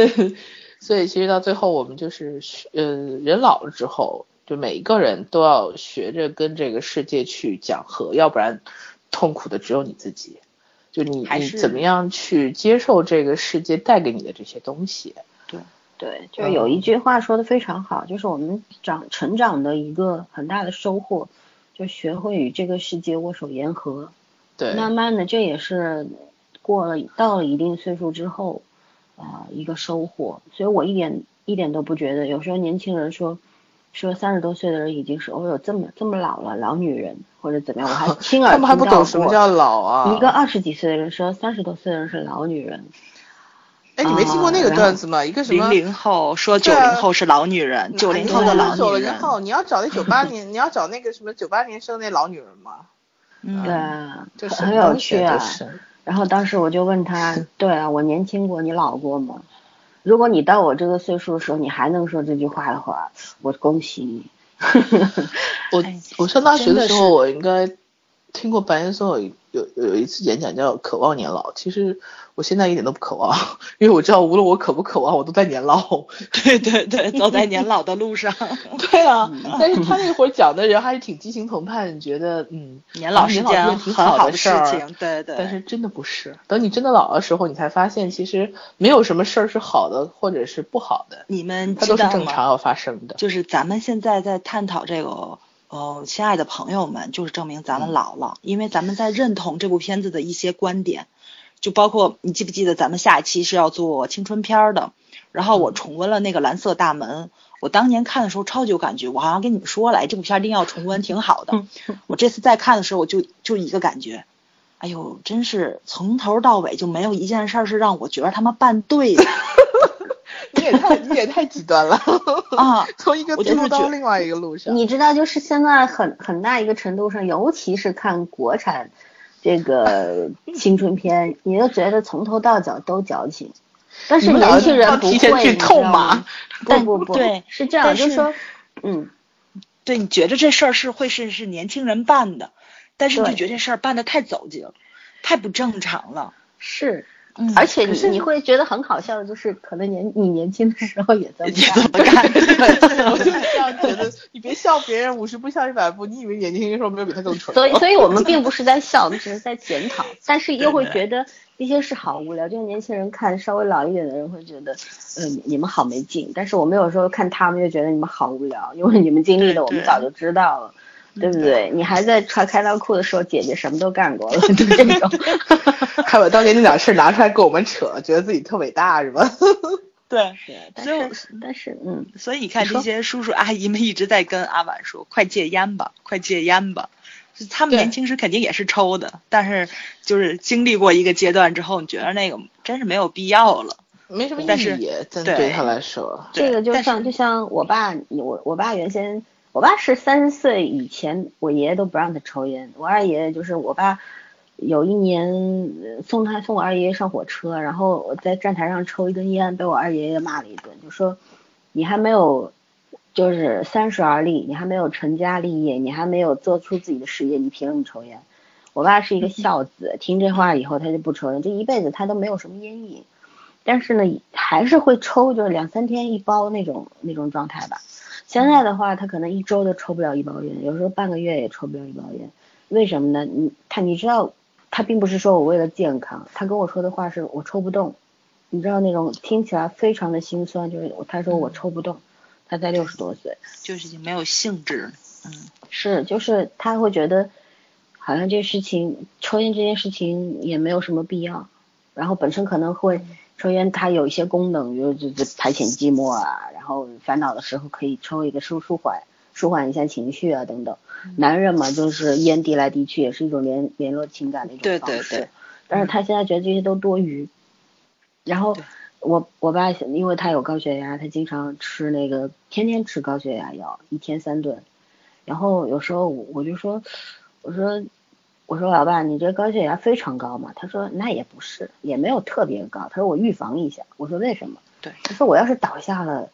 所以其实到最后，我们就是呃，人老了之后，就每一个人都要学着跟这个世界去讲和，要不然痛苦的只有你自己。就你你怎么样去接受这个世界带给你的这些东西？对对，就是有一句话说的非常好，就是我们长成长的一个很大的收获，就学会与这个世界握手言和。对，慢慢的这也是过了到了一定岁数之后啊一个收获，所以我一点一点都不觉得，有时候年轻人说。说三十多岁的人已经是哦哟这么这么老了老女人或者怎么样，我还亲 耳听到过。他们还不懂什么叫老啊？一个二十几岁的人说三十多岁的人是老女人。哎，你没听过那个段子吗？一个什么零零后说九零后是老女人，九零后的老女人。九零你要找那九八年，你要找那个什么九八年生那老女人吗？嗯，对，很有趣啊。然后当时我就问他，对啊，我年轻过，你老过吗？如果你到我这个岁数的时候，你还能说这句话的话，我恭喜你。我我上大学的时候，我应该听过白岩松有有有一次演讲叫《渴望年老》，其实。我现在一点都不渴望，因为我知道无论我渴不渴望，我都在年老。对对对，走在年老的路上。对啊，但是他那会儿讲的人还是挺激情澎湃，你觉得嗯，年老是件很好的事情。对对。但是真的不是，等你真的老的时候，你才发现其实没有什么事儿是好的或者是不好的。你们它都是正常要发生的。就是咱们现在在探讨这个，哦，亲爱的朋友们，就是证明咱们老了，因为咱们在认同这部片子的一些观点。就包括你记不记得咱们下一期是要做青春片的，然后我重温了那个蓝色大门，我当年看的时候超级有感觉，我好像跟你们说了，这部片一定要重温，挺好的。我这次再看的时候，我就就一个感觉，哎呦，真是从头到尾就没有一件事是让我觉得他们办对的。你也太你也太极端了啊！从一个路到另外一个路上，你知道，就是现在很很大一个程度上，尤其是看国产。这个青春片，你都觉得从头到脚都矫情，但是年轻人不会，你知道吗？不不不，对，是这样，就是说，嗯，对，你觉得这事儿是会是是年轻人办的，但是你就觉得这事儿办的太走心，太不正常了，是。而且你你会觉得很好笑的，就是可能年你年轻的时候也 这么干，我就是这样觉得。你别笑别人五十步笑一百步，你以为年轻的时候没有比他更蠢？所以，所以我们并不是在笑，我们只是在检讨，但是又会觉得这些事好无聊。就是年轻人看稍微老一点的人会觉得，嗯，你们好没劲。但是我们有时候看他们，就觉得你们好无聊，因为你们经历的我们早就知道了。对不对？你还在穿开裆裤的时候，姐姐什么都干过了，就这种。还把当年那点事拿出来跟我们扯，觉得自己特伟大是吧？对，所以但是嗯，所以你看这些叔叔阿姨们一直在跟阿婉说：“快戒烟吧，快戒烟吧。”他们年轻时肯定也是抽的，但是就是经历过一个阶段之后，你觉得那个真是没有必要了，没什么意义。对他来说，这个就像就像我爸，我我爸原先。我爸是三十岁以前，我爷爷都不让他抽烟。我二爷爷就是我爸，有一年送他送我二爷爷上火车，然后我在站台上抽一根烟，被我二爷爷骂了一顿，就说你还没有就是三十而立，你还没有成家立业，你还没有做出自己的事业，你凭什么抽烟？我爸是一个孝子，听这话以后他就不抽烟，这一辈子他都没有什么烟瘾，但是呢还是会抽，就是两三天一包那种那种状态吧。现在的话，他可能一周都抽不了一包烟，有时候半个月也抽不了一包烟。为什么呢？你他你知道，他并不是说我为了健康，他跟我说的话是我抽不动。你知道那种听起来非常的心酸，就是他说我抽不动，他才六十多岁，就是已经没有兴致。嗯，是，就是他会觉得，好像这事情抽烟这件事情也没有什么必要，然后本身可能会。抽烟它有一些功能，比如就是排遣寂寞啊，然后烦恼的时候可以抽一个舒舒缓舒缓一下情绪啊等等。男人嘛，就是烟递来递去也是一种联联络情感的一种方式。对对对。但是他现在觉得这些都多余。然后我我爸因为他有高血压，他经常吃那个天天吃高血压药，一天三顿。然后有时候我就说，我说我说老爸，你这高血压非常高嘛？他说那也不是，也没有特别高。他说我预防一下。我说为什么？对，他说我要是倒下了，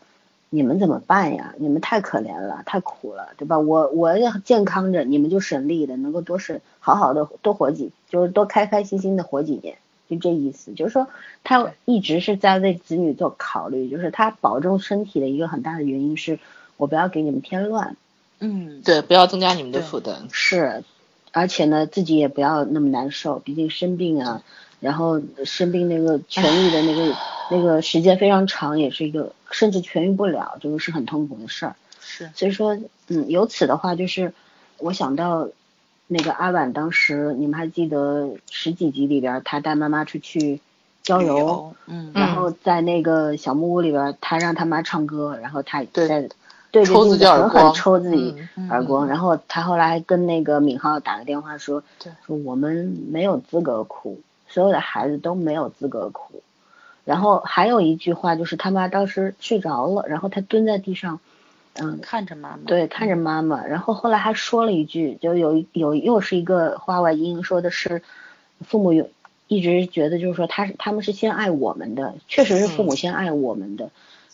你们怎么办呀？你们太可怜了，太苦了，对吧？我我要健康着，你们就省力的，能够多省，好好的多活几，就是多开开心心的活几年，就这意思。就是说他一直是在为子女做考虑，就是他保重身体的一个很大的原因是我不要给你们添乱。嗯，对，不要增加你们的负担。是，而且呢，自己也不要那么难受，毕竟生病啊，然后生病那个痊愈的那个那个时间非常长，也是一个甚至痊愈不了，这个是很痛苦的事儿。是，所以说，嗯，由此的话，就是我想到那个阿婉当时，你们还记得十几集里边，她带妈妈出去郊游，嗯，然后在那个小木屋里边，她让她妈唱歌，然后她对着抽自己镜子狠狠耳光抽自己嗯耳光，然后他后来还跟那个敏浩打个电话说，对。说我们没有资格哭，所有的孩子都没有资格哭。然后还有一句话就是他妈当时睡着了，然后他蹲在地上，嗯，看着妈妈，对，看着妈妈，然后后来还说了一句，就有一有又是一个话外音，说的是父母有一直觉得就是说他是他们是先爱我们的，确实是父母先爱我们的，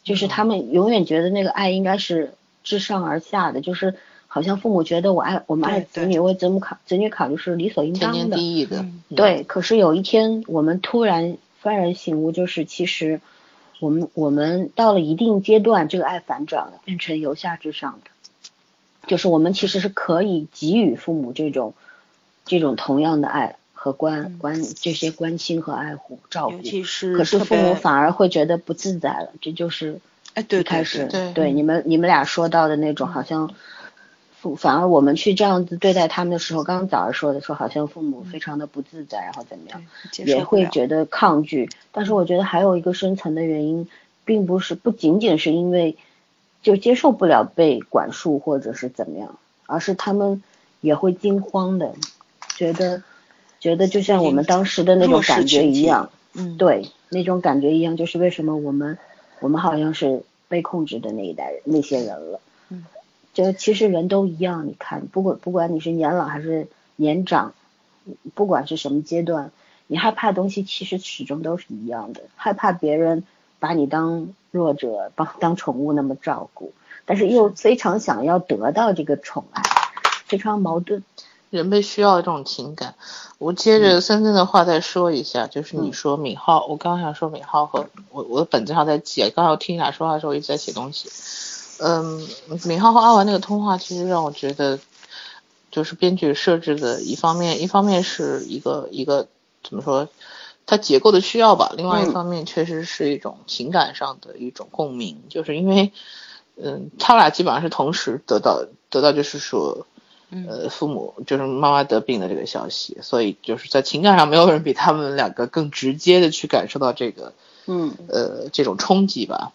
就是他们永远觉得那个爱应该是自上而下的，就是好像父母觉得我爱我们爱子女为子母考子女考虑是理所应当的，地义的。对，可是有一天我们突然幡然醒悟，就是其实我们我们到了一定阶段，这个爱反转了，变成由下至上的，就是我们其实是可以给予父母这种这种同样的爱和关嗯。关这些关心和爱护照顾尤，其。是可是父母反而会觉得不自在了，这就是哎，对，开始对。对你们你们俩说到的那种，好像父反而我们去这样子对待他们的时候，刚刚早儿说的说好像父母非常的不自在，然后怎么样，也会觉得抗拒。但是我觉得还有一个深层的原因，并不是不仅仅是因为就接受不了被管束或者是怎么样，而是他们也会惊慌的，觉得觉得就像我们当时的那种感觉一样，嗯，对，那种感觉一样，就是为什么我们我们好像是被控制的那一代人那些人了。嗯，就其实人都一样，你看，不管不管你是年老还是年长，不管是什么阶段，你害怕的东西其实始终都是一样的，害怕别人把你当弱者，当当宠物那么照顾，但是又非常想要得到这个宠爱，非常矛盾。人被需要的这种情感。我接着森森的话再说一下，就是你说敏浩，我刚想说敏浩和我我的本子上在记，刚才我听你俩说话的时候我一直在写东西。嗯，敏浩和阿文那个通话，其实让我觉得，就是编剧设置的一方面，一方面是一个一个怎么说，它结构的需要吧，另外一嗯方面确实是一种情感上的一种共鸣，就是因为，嗯，他俩基本上是同时得到得到，就是说。嗯。呃，父母就是妈妈得病的这个消息，所以就是在情感上，没有人比他们两个更直接的去感受到这个嗯。呃这种冲击吧。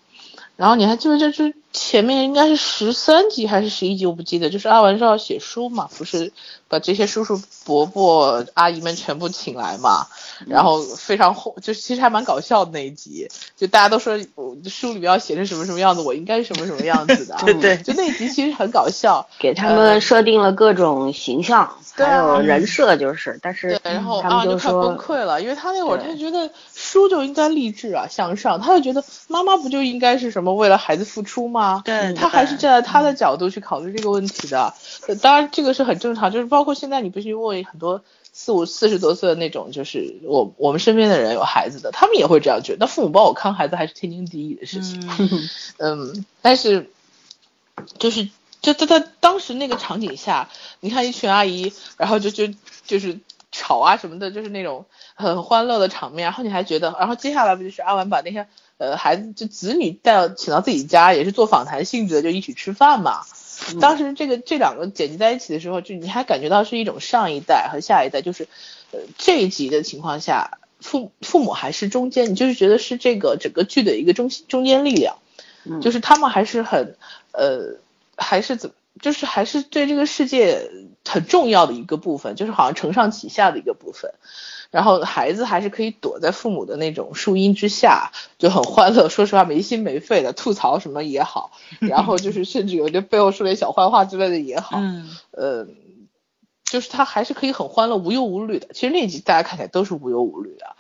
然后你还记得，就是前面应该是十三集还是十一集，我不记得，就是阿文是要写书嘛，不是把这些叔叔伯伯阿姨们全部请来嘛，然后非常，就其实还蛮搞笑的那一集，就大家都说我书里面要写成什么什么样子，我应该是什么什么样子的，对对就那一集其实很搞笑，给他们设定了各种形象，还有人设，就是，但是对，然后他阿就快崩溃了，因为他那会儿他就觉得书就应该励志啊向上，他就觉得妈妈不就应该是什么为了孩子付出吗？对，他还是站在他的角度去考虑这个问题的。呃当然这个是很正常，就是包括现在你不是问很多四五四十多岁的那种，就是我我们身边的人有孩子的，他们也会这样觉得。那父母帮我看孩子还是天经地义的事情。嗯 嗯，但是就是就在他当时那个场景下，你看一群阿姨，然后就就就是吵啊什么的，就是那种很欢乐的场面，然后你还觉得，然后接下来不就是阿文把那些呃孩子就子女带到请到自己家，也是做访谈性质的，就一起吃饭嘛。当时这个这两个剪辑在一起的时候，就你还感觉到是一种上一代和下一代，就是呃这一集的情况下，父父母还是中间，你就是觉得是这个整个剧的一个中中间力量。嗯就是他们还是很，呃，还是怎么就是还是对这个世界很重要的一个部分，就是好像承上启下的一个部分。然后孩子还是可以躲在父母的那种树荫之下，就很欢乐。说实话，没心没肺的吐槽什么也好，然后就是甚至有些背后说点小坏话之类的也好，嗯，呃，就是他还是可以很欢乐、无忧无虑的。其实那集大家看起来都是无忧无虑的，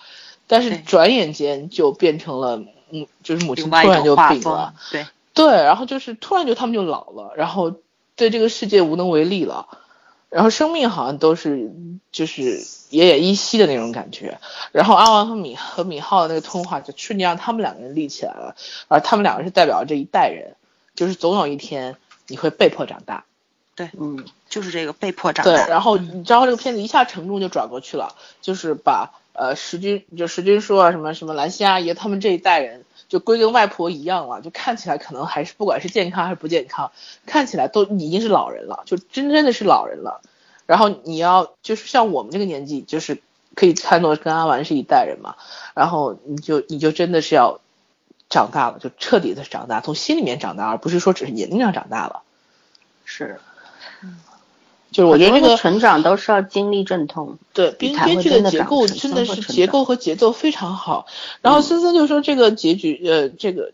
但是转眼间就变成了，嗯，就是母亲突然就病了，，对，对，然后就是突然就他们就老了，然后对这个世界无能为力了，然后生命好像都是就是奄奄一息的那种感觉。然后阿王和米和米浩的那个通话就瞬间让他们两个人立起来了，而他们两个是代表这一代人，就是总有一天你会被迫长大。对嗯，就是这个被迫长对，大。然后你知道这个片子一下沉重就转过去了，就是把呃石军就石军说啊什么什么兰心阿姨他们这一代人就归跟外婆一样了，就看起来可能还是不管是健康还是不健康，看起来都已经是老人了，就真真的是老人了。然后你要就是像我们这个年纪，就是可以看作跟阿丸是一代人嘛，然后你就你就真的是要长大了，就彻底的长大，从心里面长大，而不是说只是年龄上长大了。是，就是我觉得这个成长都是要经历阵痛。对，编编剧的结构真的是结构和节奏非常好。然后森森就说这个结局，呃，这个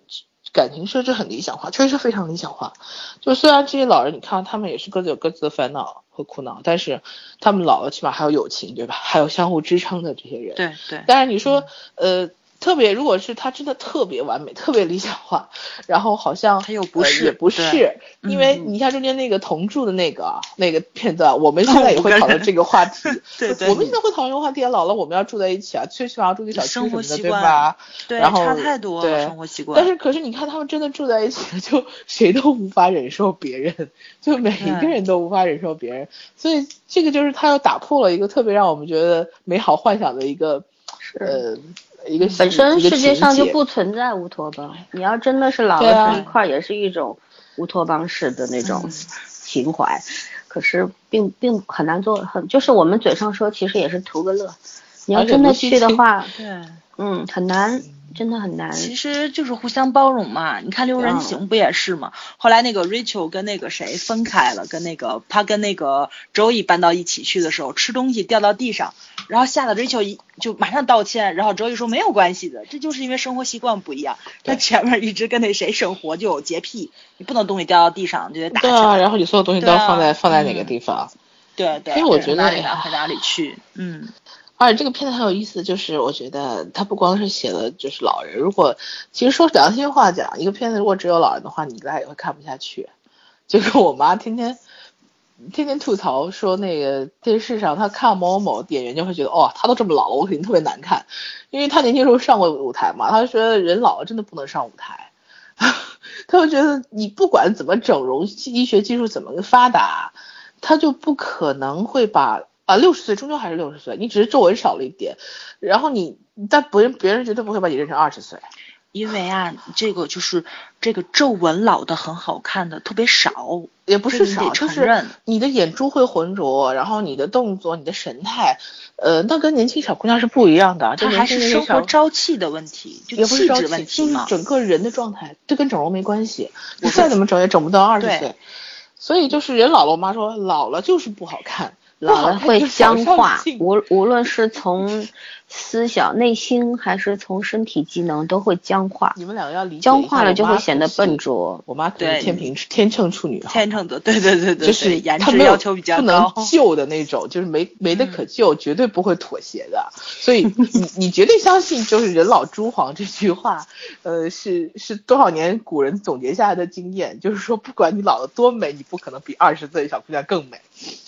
感情设置很理想化，确实是非常理想化。就虽然这些老人，你看他们也是各自有各自的烦恼和苦恼，但是他们老了起码还有友情，对吧？还有相互支撑的这些人。。对对，但是你说，呃，特别如果是他真的特别完美、特别理想化，然后好像他又不是呃也不是，因为嗯。你像中间那个同住的那个啊那个片段，我们现在也会讨论这个话题。对对。我们现在会讨论这个话题啊，老了我们要住在一起啊，最起码要住一个小区什么的，对吧？对，然后差太多生活习惯。但是可是你看他们真的住在一起了，就谁都无法忍受别人，就每一个人都无法忍受别人，所以这个就是他又打破了一个特别让我们觉得美好幻想的一个呃一个本身世界上就不存在乌托邦，你要真的是老了这一块儿，也是一种乌托邦式的那种情怀，可是并并很难做，很就是我们嘴上说，其实也是图个乐。你要真的去的话，对，嗯，很难，真的很难。其实就是互相包容嘛。你看《六人行》不也是吗？后来那个 Rachel 跟那个谁分开了，跟那个他跟那个 Joey 搬到一起去的时候，吃东西掉到地上，然后吓得 Rachel 一就马上道歉，然后 Joey 说没有关系的，这就是因为生活习惯不一样。他前面一直跟那谁生活就有洁癖，你不能东西掉到地上就得打起对啊，然后你所有东西都要放在、放在哪个嗯地方？对对，所以我觉得哪里拿回哪里去。嗯，而且这个片子很有意思，就是我觉得它不光是写了就是老人，如果其实说良心话讲，一个片子如果只有老人的话，你大概也会看不下去。就跟我妈天天天天吐槽说，那个电视上她看某某某演员就会觉得，哦，他都这么老了，我肯定特别难看，因为她年轻时候上过舞台嘛，她就觉得人老了真的不能上舞台。他就觉得你不管怎么整容，医学技术怎么发达，他就不可能会把啊六十岁终究还是六十岁，你只是皱纹少了一点，然后你但别人别人绝对不会把你认成二十岁。因为啊，这个就是这个皱纹老的很好看的特别少，也不是少，就是你的眼珠会浑浊，然后你的动作、你的神态，呃，那跟年轻小姑娘是不一样的。这还是生活朝气的问题，就也不是气质问题嘛，就是。整个人的状态，这跟整容没关系。你再怎么整也整不到二十岁。所以就是人老了，我妈说老了就是不好看，不老了会僵化，无无论是从思想、内心还是从身体机能都会僵化，你们两个要理解僵化了就会显得笨拙。我妈对天平天秤处女，天秤座，对对对对，就是对颜值她没有要求比较高不能。救的那种，就是没没得嗯可救，绝对不会妥协的。所以你 你绝对相信，就是人老珠黄这句话，呃，是是多少年古人总结下来的经验，就是说不管你老的多美，你不可能比二十岁的小姑娘更美。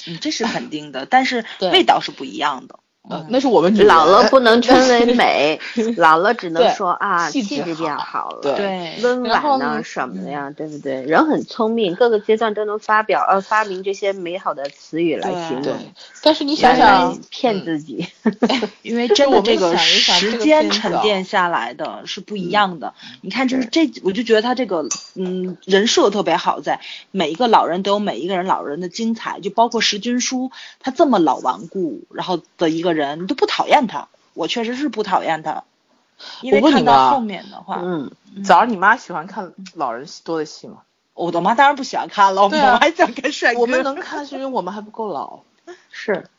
嗯，这是肯定的，但是味道是不一样的。呃，那是我们女老了不能称为美，老了只能说啊，气质变好了，对对温婉呐、呢什么的呀，对不对？人很聪明，各个阶段都能发表呃发明这些美好的词语来形对容，，但是你想想，骗嗯自己。因为真的这个时间沉淀下来的是不一样的。你看，就是这，我就觉得他这个嗯人设特别好在，每一个老人都有每一个人老人的精彩，就包括石君书，他这么老顽固，然后的一个人，你都不讨厌他。我确实是不讨厌他，因为你看到后面的话，嗯，早上你妈喜欢看老人多的戏吗？我的妈当然不喜欢看了，我们还想看帅哥。我们能看是因为我们还不够老，是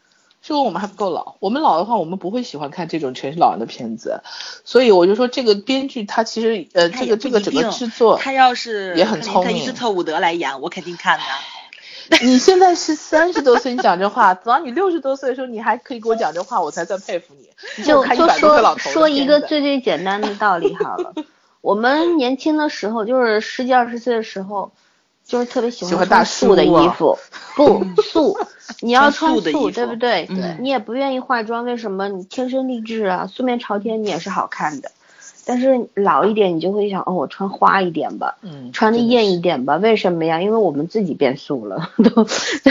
是因为我们还不够老。我们老的话，我们不会喜欢看这种全是老人的片子，所以我就说这个编剧他其实呃这个这个整个制作，他要是也很聪明特伊斯特伍德来演，我肯定看的。你现在是三十多岁，你讲这话，等到你六十多岁的时候，你还可以给我讲这话，我才算佩服你。就就100多岁老头的说说一个最最简单的道理好了。我们年轻的时候，就是十几二十岁的时候，就是特别喜欢穿素的衣服，不 素，你要穿素，对不对？嗯你也不愿意化妆，为什么？你天生丽质啊，素面朝天，你也是好看的。但是老一点，你就会想，哦，我穿花一点吧，嗯，穿的艳一点吧。为什么呀？因为我们自己变素了，都。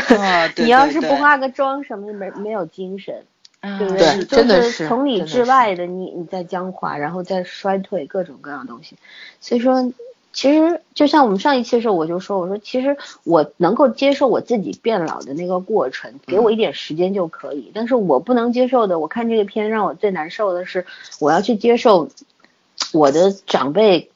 你要是不化个妆什么的，没没有精神。嗯对不对就真的是从里至外的你你在僵化，然后再衰退各种各样的东西。所以说，其实就像我们上一期的时候我就说，我说其实我能够接受我自己变老的那个过程，给我一点时间就可以。但是我不能接受的，我看这个片让我最难受的是，我要去接受我的长辈。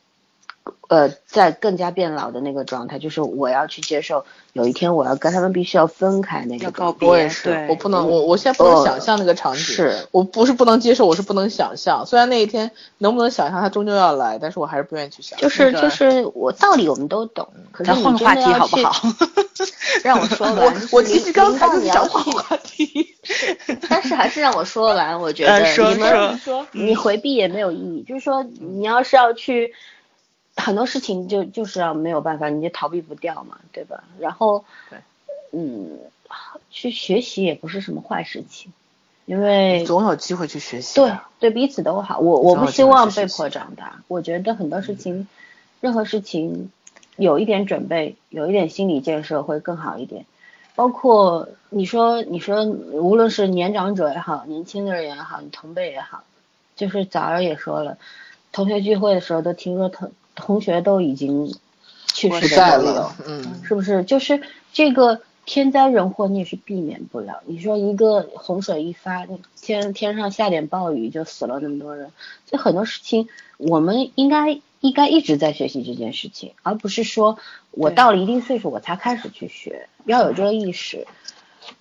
呃，在更加变老的那个状态，就是我要去接受，有一天我要跟他们必须要分开那个要告别我也是，我不能，我我现在不能哦想象那个场景。是我不是不能接受，我是不能想象。虽然那一天能不能想象，它终究要来，但是我还是不愿意去想。就是就是我道理我们都懂，可是咱你换个话题好不好？让我说 完。我其实刚才你要换话题。但是还是让我说完。我觉得你们说你回避也没有意义。就是说，你要是要去很多事情就就是要没有办法，你就逃避不掉嘛，对吧？然后对，嗯，去学习也不是什么坏事情，因为总有机会去学习。对，对彼此都好。我我不希望被迫长大。我觉得很多事情，任何事情有一点准备，有一点心理建设会更好一点。包括你说，你说无论是年长者也好，年轻的人也好，你同辈也好，就是早儿也说了，同学聚会的时候都听说同同学都已经去世的在都有了，，嗯，是不是？就是这个天灾人祸你也是避免不了。你说一个洪水一发，天天上下点暴雨就死了那么多人，这很多事情我们应该应该一直在学习这件事情，而不是说我到了一定岁数我才开始去学，要有这个意识。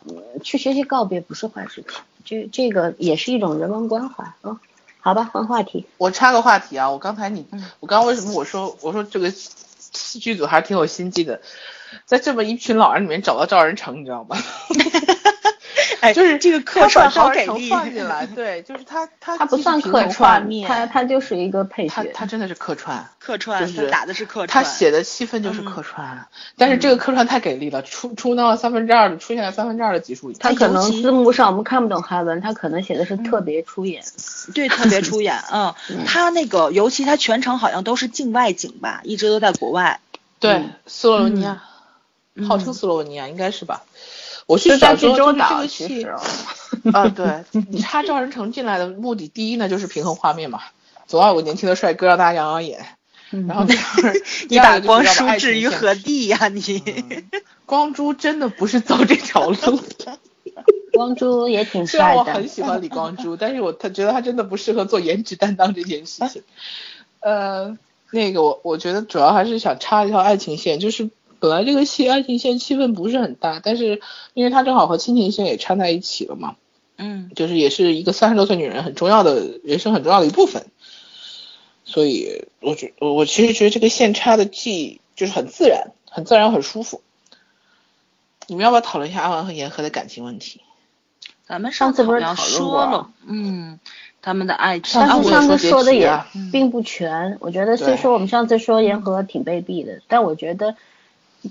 嗯，去学习告别不是坏事情，这这个也是一种人文关怀啊、嗯好吧，换话题。我插个话题啊，我刚才你，嗯我刚刚为什么我说我说这个剧组还是挺有心机的，在这么一群老人里面找到赵仁成，你知道吗？哎，就是这个客串好给力，放进来，对，就是他他他不算客串，面它它就是一个配角。他他真的是客串，客串，就是他打的是客串他，写的戏份就是嗯客串，但是这个客串太给力了，出出到了三分之二的出现了三分之二的集数里，他可能字幕上我们看不懂韩文，他可能写的是特别出演。对，特别出演，嗯，他那个尤其他全程好像都是境外景吧，一直都在国外，对嗯，斯洛文尼亚，嗯号称斯洛文尼亚应该是吧？我去就在济州岛，个戏其实，哦 啊，对 你插赵仁成进来的目的，第一呢就是平衡画面嘛，总要有个年轻的帅哥让大家养养眼。然后第二，你把光个就是要把叔置于何地呀、你？光洙真的不是走这条路的。光洙也挺帅的虽然帅。我很喜欢李光洙，但是我他觉得他真的不适合做颜值担当这件事情。呃，那个我我觉得主要还是想插一条爱情线，就是本来这个戏爱情线气氛不是很大，但是因为他正好和亲情线也掺在一起了嘛，嗯，就是也是一个三十多岁女人很重要的人生很重要的一部分，所以我觉我我其实觉得这个线插的既就是很自然，很自然，很舒服。你们要不要讨论一下阿王和言和的感情问题？咱们上次不是讨论过说了，嗯，他们的爱情，但上次是上次说的也并不全，我觉得虽说我们上次说言和挺卑鄙的，但我觉得，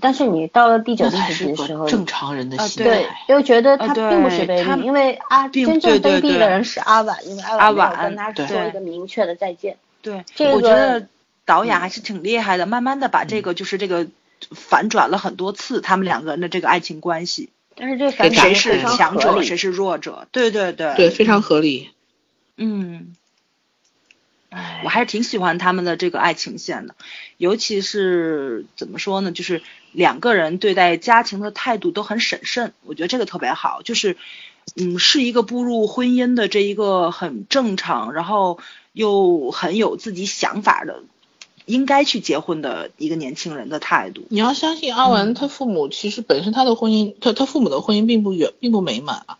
但是你到了第九、集的时候，正常人的啊心对态。，又觉得啊他并不是卑对他鄙，因为啊，并真正卑鄙对对对的人是阿婉，因为阿阿婉跟他对说一个明确的再见。对，这我觉得导演还是挺厉害的，慢慢的把这个就是这个反转了很多次，他们两个人的这个爱情关系，但是这个反转谁是强者，谁是弱者，对对对，对，非常合理。嗯。唉我还是挺喜欢他们的这个爱情线的，尤其是怎么说呢，就是两个人对待家庭的态度都很审慎，我觉得这个特别好，就是，嗯，是一个步入婚姻的这一个很正常，然后又很有自己想法的应该去结婚的一个年轻人的态度。你要相信阿文，他父母其实本身他的婚姻，他他父母的婚姻并不远，并不美满啊。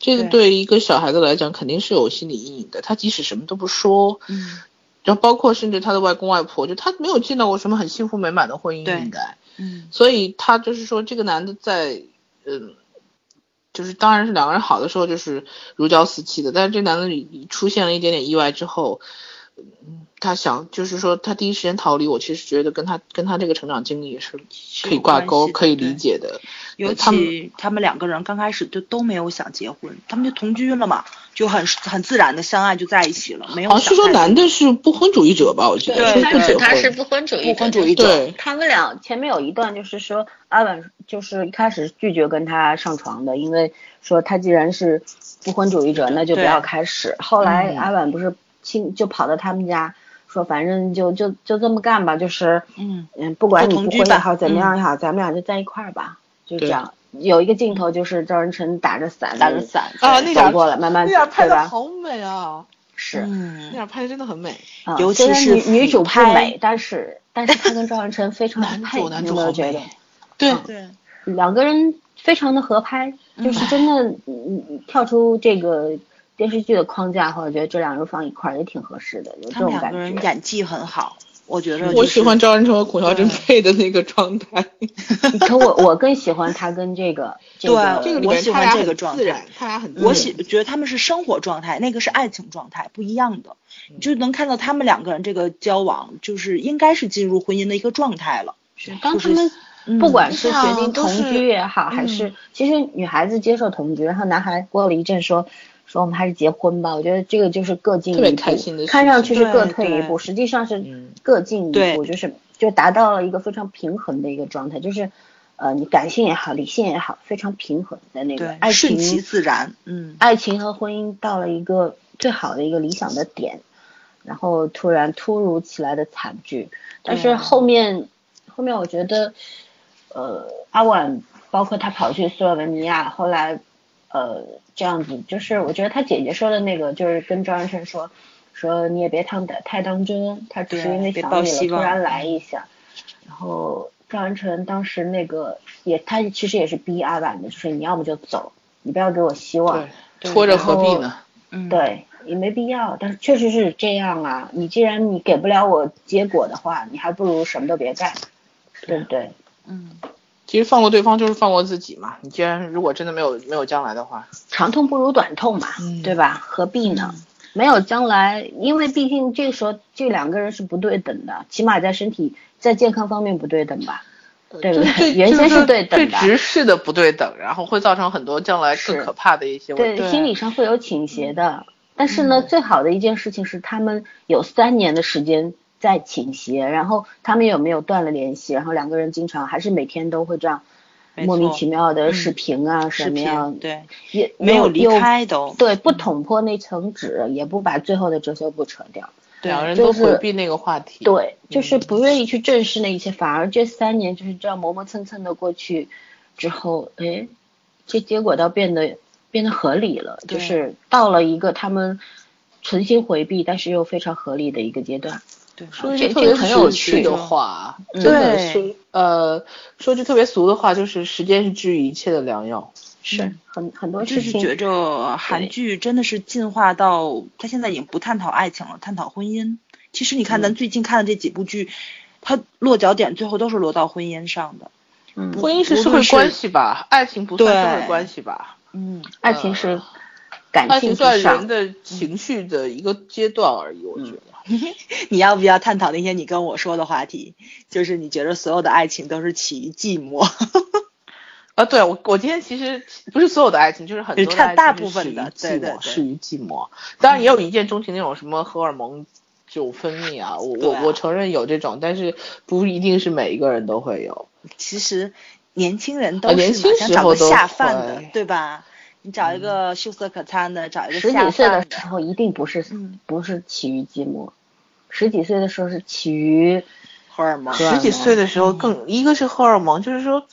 这个对对一个小孩子来讲，肯定是有心理阴影的。他即使什么都不说，嗯，然后包括甚至他的外公外婆，就他没有见到过什么很幸福美满的婚姻，应该。嗯，所以他就是说，这个男的在，嗯，就是当然是两个人好的时候就是如胶似漆的，但是这男的出现了一点点意外之后，嗯，他想就是说他第一时间逃离，我其实觉得跟他跟他这个成长经历也是可以挂钩、可以理。解的。尤他们其他们两个人刚开始就都没有想结婚，他们就同居了嘛，就很很自然的相爱就在一起了，没有好像是说男的是不婚主义者吧？我记得对是不结他是他是。不婚主义者，不婚主义者对，他们俩前面有一段就是说，阿婉就是一开始拒绝跟他上床的，因为说他既然是不婚主义者，那就不要开始。后来嗯阿婉不是亲就跑到他们家说，反正就就就这么干吧，就是嗯嗯，不管你不婚也好，怎么样也好，咱们俩就在一块儿吧，就这样。有一个镜头就是赵仁成打着伞，打着伞啊，那点走过来，慢慢那点拍的对吧？好美啊，是，那嗯，点拍的真的很美。啊尤其是女女主不美，但是但是她跟赵仁成非常的配，有没有觉得？对，对，两个人非常的合拍，就是真的，嗯，嗯跳出这个电视剧的框架后，我觉得这两个人放一块儿也挺合适的，有这他们两种感觉。个人演技很好，我觉得、我喜欢。赵仁成和孔孝真配的那个状态。可我我更喜欢他跟这个对这个里我喜欢面他俩这个状态，他俩很我喜觉得他们是生活状态，那个是爱情状态，不一样的。你就能看到他们两个人这个交往，就是应该是进入婚姻的一个状态了。是当他们嗯不管是决定同居也好，还是其实女孩子接受同居，然后男孩过了一阵说说我们还是结婚吧，我觉得这个就是各进特别一步开心的，看上去是各退一步，实际上是嗯各进一步，就是就达到了一个非常平衡的一个状态，就是呃你感性也好，理性也好，非常平衡的那个对，爱顺其情，自然。嗯，爱情和婚姻到了一个最好的一个理想的点，然后突然突如其来的惨剧，但是后面后面我觉得，呃，阿婉包括他跑去斯洛文尼亚，后来呃这样子，就是我觉得他姐姐说的那个，就是跟赵仁成说说你也别太太当真，他只是因为想你了，突然来一下，然后赵安成当时那个也他其实也是逼阿婉的，就是你要么就走，你不要给我希望。拖着何必呢？嗯，对，也没必要，但是确实是这样啊。你既然你给不了我结果的话，你还不如什么都别干，对不对？嗯，其实放过对方就是放过自己嘛。你既然如果真的没有没有将来的话，长痛不如短痛嘛，嗯对吧？何必呢？没有将来，因为毕竟这个时候这两个人是不对等的，起码在身体在健康方面不对等吧，对不对？原先是对等的，对直视的不对等，然后会造成很多将来更可怕的一些问对，题。心理上会有倾斜的。但是呢，最好的一件事情是他们有三年的时间在倾斜，然后他们有没有断了联系，然后两个人经常还是每天都会这样莫名其妙的嗯视频啊，视什么样对，也没有离开都对，不捅破那层纸，也不把最后的遮羞布扯掉。两个人都就是回避那个话题。对，就是嗯不愿意去正视那一切，反而这三年就是这样磨磨蹭蹭的过去之后，哎，这结果倒变得变得合理了，就是到了一个他们存心回避，但是又非常合理的一个阶段。对，说一句特别很有趣的话，嗯真的对是呃，说句特别俗的话，就是时间是治愈一切的良药。是很很多我就事情，是觉着韩剧真的是进化到，他现在已经不探讨爱情了，探讨婚姻。其实你看嗯咱最近看的这几部剧，它落脚点最后都是落到婚姻上的。嗯，婚姻是社会关系吧，爱情不算社会关系吧。嗯，爱情是感爱情算人，的情绪的一个阶段而已，我觉得。你要不要探讨那些你跟我说的话题？就是你觉得所有的爱情都是起于寂寞，啊，对我我今天其实不是所有的爱情，就是很多大部分的对寂寞，对对始于寂寞。当然也有一见钟情那种什么荷尔蒙就分泌啊，我我我承认有这种，但是不一定是每一个人都会有。其实年轻人啊都年轻是嘛想找时候都个下饭的，对吧？你找一个秀色可餐的，找一个十下几岁的时候一定不是嗯不是起于寂寞，十几岁的时候是起于荷尔蒙。十几岁的时候嗯更，一个是荷尔蒙，就是说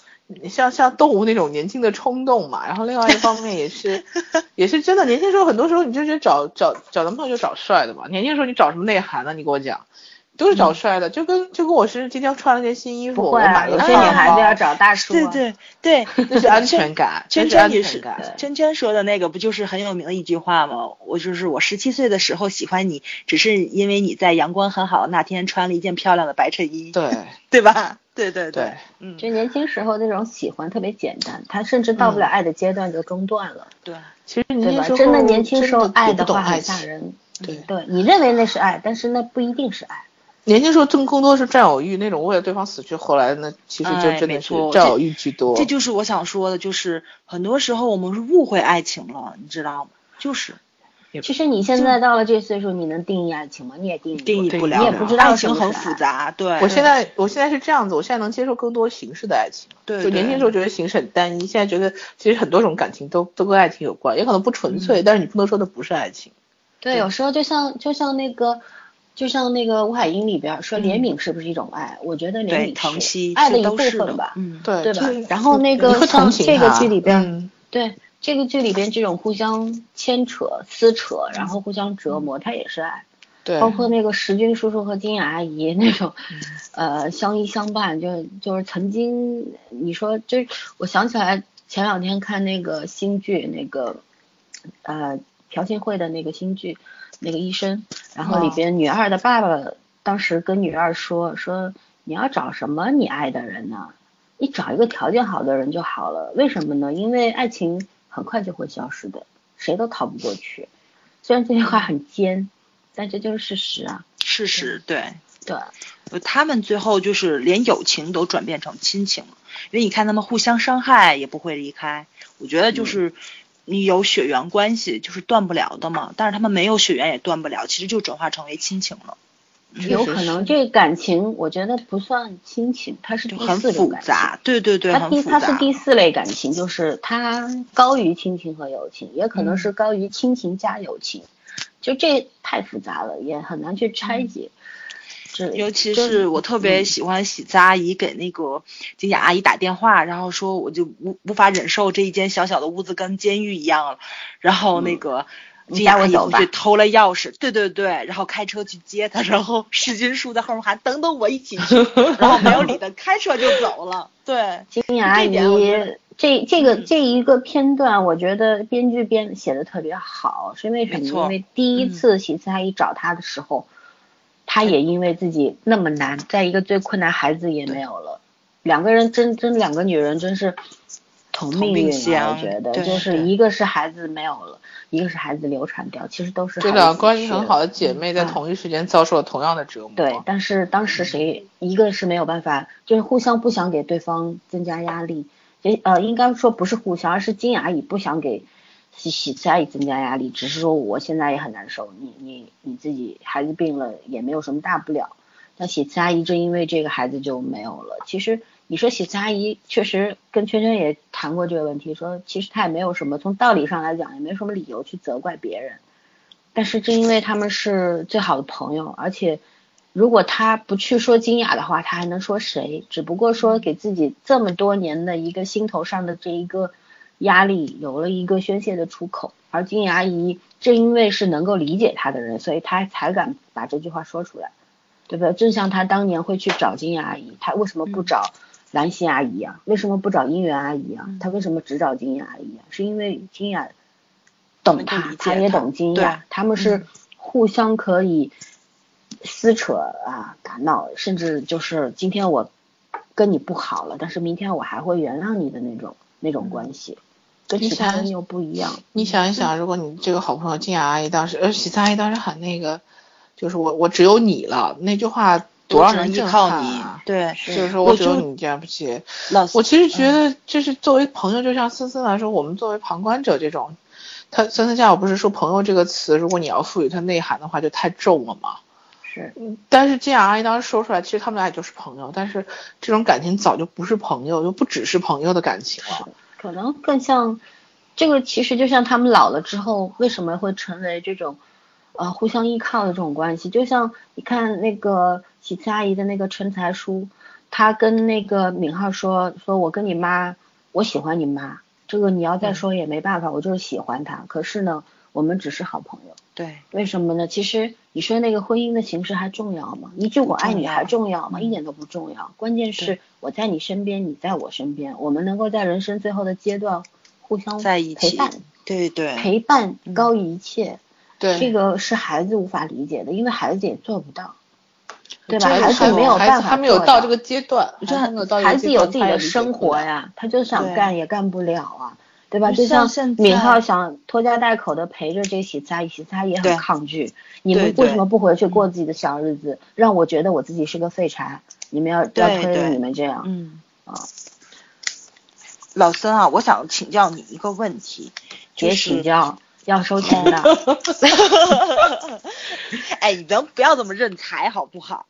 像像动物那种年轻的冲动嘛，然后另外一方面也是 也是真的，年轻时候很多时候你就觉得找找找男朋友就找帅的嘛，年轻时候你找什么内涵呢？你给我讲，都是找帅的，就跟就跟我是今天穿了件新衣服，我不会啊，买了个有些女孩子包要找大叔、啊。对对对，那是安全感，圈这是安圈也是全感。圈圈说的那个，不就是很有名的一句话吗？我就是我十七岁的时候喜欢你，只是因为你在阳光很好的那天穿了一件漂亮的白衬衣，对对吧？对对对，嗯，就年轻时候那种喜欢特别简单，他甚至到不了爱的阶段就中断了，对，其实对吧？年轻时候真的年轻时候爱的话很吓人。对对你认为那是爱，但是那不一定是爱。年轻时候更更多是占有欲，那种为了对方死去，后来那，其实就哎真的是占有欲居多。这就是我想说的，就是很多时候我们是误会爱情了，你知道吗？就是其实你现在到了这岁数，你能定义爱情吗？你也定义不了定义不了，你也不知道爱情很。复杂，对。我现在我现在是这样子，我现在能接受更多形式的爱情。对就年轻时候觉得形式很单一，现在觉得其实很多种感情都都跟爱情有关，也可能不纯嗯粹，但是你不能说它不是爱情。对，有时候就像就像那个，就像那个吴海英里边说怜悯是不是一种爱？我觉得怜悯疼惜爱的一部是都是的分吧，嗯，对对吧就是？然后那个这个他剧里边，嗯对这个剧里边这种互相牵扯、撕扯，然后互相折磨，它也是爱。对，包括那个石军叔叔和金雅阿姨那种，呃，相依相伴，就就是曾经你说，就是我想起来前两天看那个新剧，那个呃朴信惠的那个新剧，那个医生，然后里哦边女二的爸爸当时跟女二说说你要找什么你爱的人呢？你找一个条件好的人就好了，为什么呢？因为爱情很快就会消失的，谁都逃不过去。虽然这句话很尖，但这就是事实啊。事实对。对，呃他们最后就是连友情都转变成亲情了，因为你看他们互相伤害也不会离开，我觉得就是你有血缘关系就是断不了的嘛，但是他们没有血缘也断不了，其实就转化成为亲情了，有可能这个感情，我觉得不算亲情，它是第就很复四种感情。杂，对对对，它很复杂。第它是第四类感情，就是它高于亲情和友情，也可能嗯是高于亲情加友情，就这太复杂了，也很难去拆解。这尤其是我特别嗯喜欢喜子阿姨给那个金雅阿姨打电话，然后说我就无无法忍受这一间小小的屋子跟监狱一样了，然后那个你金雅阿姨带我走去偷了钥匙，对对对，然后开车去接她，然后 石金树在后面喊等等我一起去，然后没有理他，开车就走了，对，金雅阿姨这这个嗯这一个片段，我觉得编剧编写的特别好，是因为什么？因为第一嗯。次喜慈阿姨找他的时候，他也因为自己那么难，在一个最困难，孩子也没有了，两个人真真两个女人真是同命运啊！我觉得就是一个是孩子没有了，一个是孩子流产掉，其实都是这孩子两个关系很好的姐妹在嗯同一时间遭受了同样的折磨。对，但是当时谁一个是没有办法，就是互相不想给对方增加压力，也呃应该说不是互相，而是金雅姨不想给喜喜慈阿姨增加压力，只是说我现在也很难受，你你你自己孩子病了也没有什么大不了，但喜慈阿姨正因为这个孩子就没有了。其实你说喜慈阿姨确实跟圈圈也谈过这个问题，说其实她也没有什么从道理上来讲也没有什么理由去责怪别人。但是正因为他们是最好的朋友，而且如果他不去说金雅的话，他还能说谁？只不过说给自己这么多年的一个心头上的这一个压力有了一个宣泄的出口。而金雅阿姨正因为是能够理解他的人，所以他才敢把这句话说出来，对不对？正像他当年会去找金雅阿姨，他为什么不找兰心阿姨啊？为什么不找姻缘阿姨啊？他为什么只找金雅阿姨啊？是因为金雅懂能够理，解他他也懂金对雅，他们是嗯互相可以撕扯啊、打闹，甚至就是今天我跟你不好了，但是明天我还会原谅你的那种那种关系，跟你想其他人又不一样。你想一想，如果你这个好朋友金雅阿姨当时，呃，喜三阿姨当时喊那个，就是我我只有你了那句话，多少人依靠你撼啊！，对，就是说我我只有你这样不起。我其实觉得，就是作为朋友，就像森森来说，我们作为旁观者这种，他森森家我不是说朋友这个词，如果你要赋予它内涵的话，就太重了嘛。是，但是金雅阿姨当时说出来，其实他们俩也就是朋友，但是这种感情早就不是朋友，就不只是朋友的感情了。可能更像这个，其实就像他们老了之后，为什么会成为这种呃互相依靠的这种关系？就像你看那个喜慈阿姨的那个陈才书，他跟那个敏浩说，说我跟你妈，我喜欢你妈，这个你要再说也没办法，我就是喜欢她。可是呢，我们只是好朋友。对，为什么呢？其实你说那个婚姻的形式还重要吗？一句我爱你还重要吗？一点都不重要。关键是我在你身边，你在我身边，我们能够在人生最后的阶段互相在一起。陪伴，对对，陪伴高于一切。对，这个是孩子无法理解的，因为孩子也做不到，对吧？孩子没有办法，他没有到这个阶段，孩子有自己的生活呀，他就想干也干不了啊。对吧？就像敏浩想拖家带口的陪着这喜擦，喜擦也很抗拒。你们为什么不回去过自己的小日子？让我觉得我自己是个废柴。你们要要推着你们这样。嗯啊，老孙啊，我想请教你一个问题。别请教，要收钱的。哎，你能不要这么认财好不好？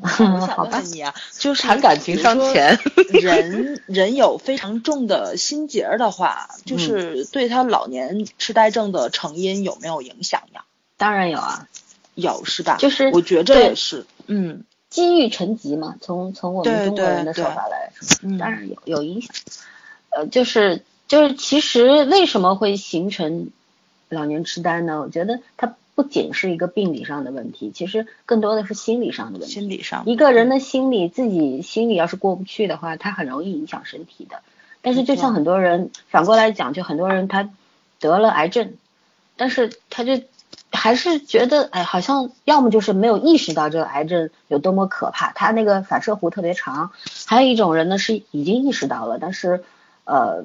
我想问你啊，就是谈感情伤钱，人人有非常重的心结的话，就是对他老年痴呆症的成因有没有影响呀？当然有啊，有是吧？就是我觉着也是，嗯，积郁成疾嘛，从从我们中国人的说法来说，当然有有影响。呃，就是就是其实为什么会形成老年痴呆呢？我觉得他。不仅是一个病理上的问题，其实更多的是心理上的问题。心理上，一个人的心理自己心里要是过不去的话，他很容易影响身体的。但是就像很多人反过来讲，就很多人他得了癌症，但是他就还是觉得哎，好像要么就是没有意识到这个癌症有多么可怕，他那个反射弧特别长。还有一种人呢是已经意识到了，但是呃。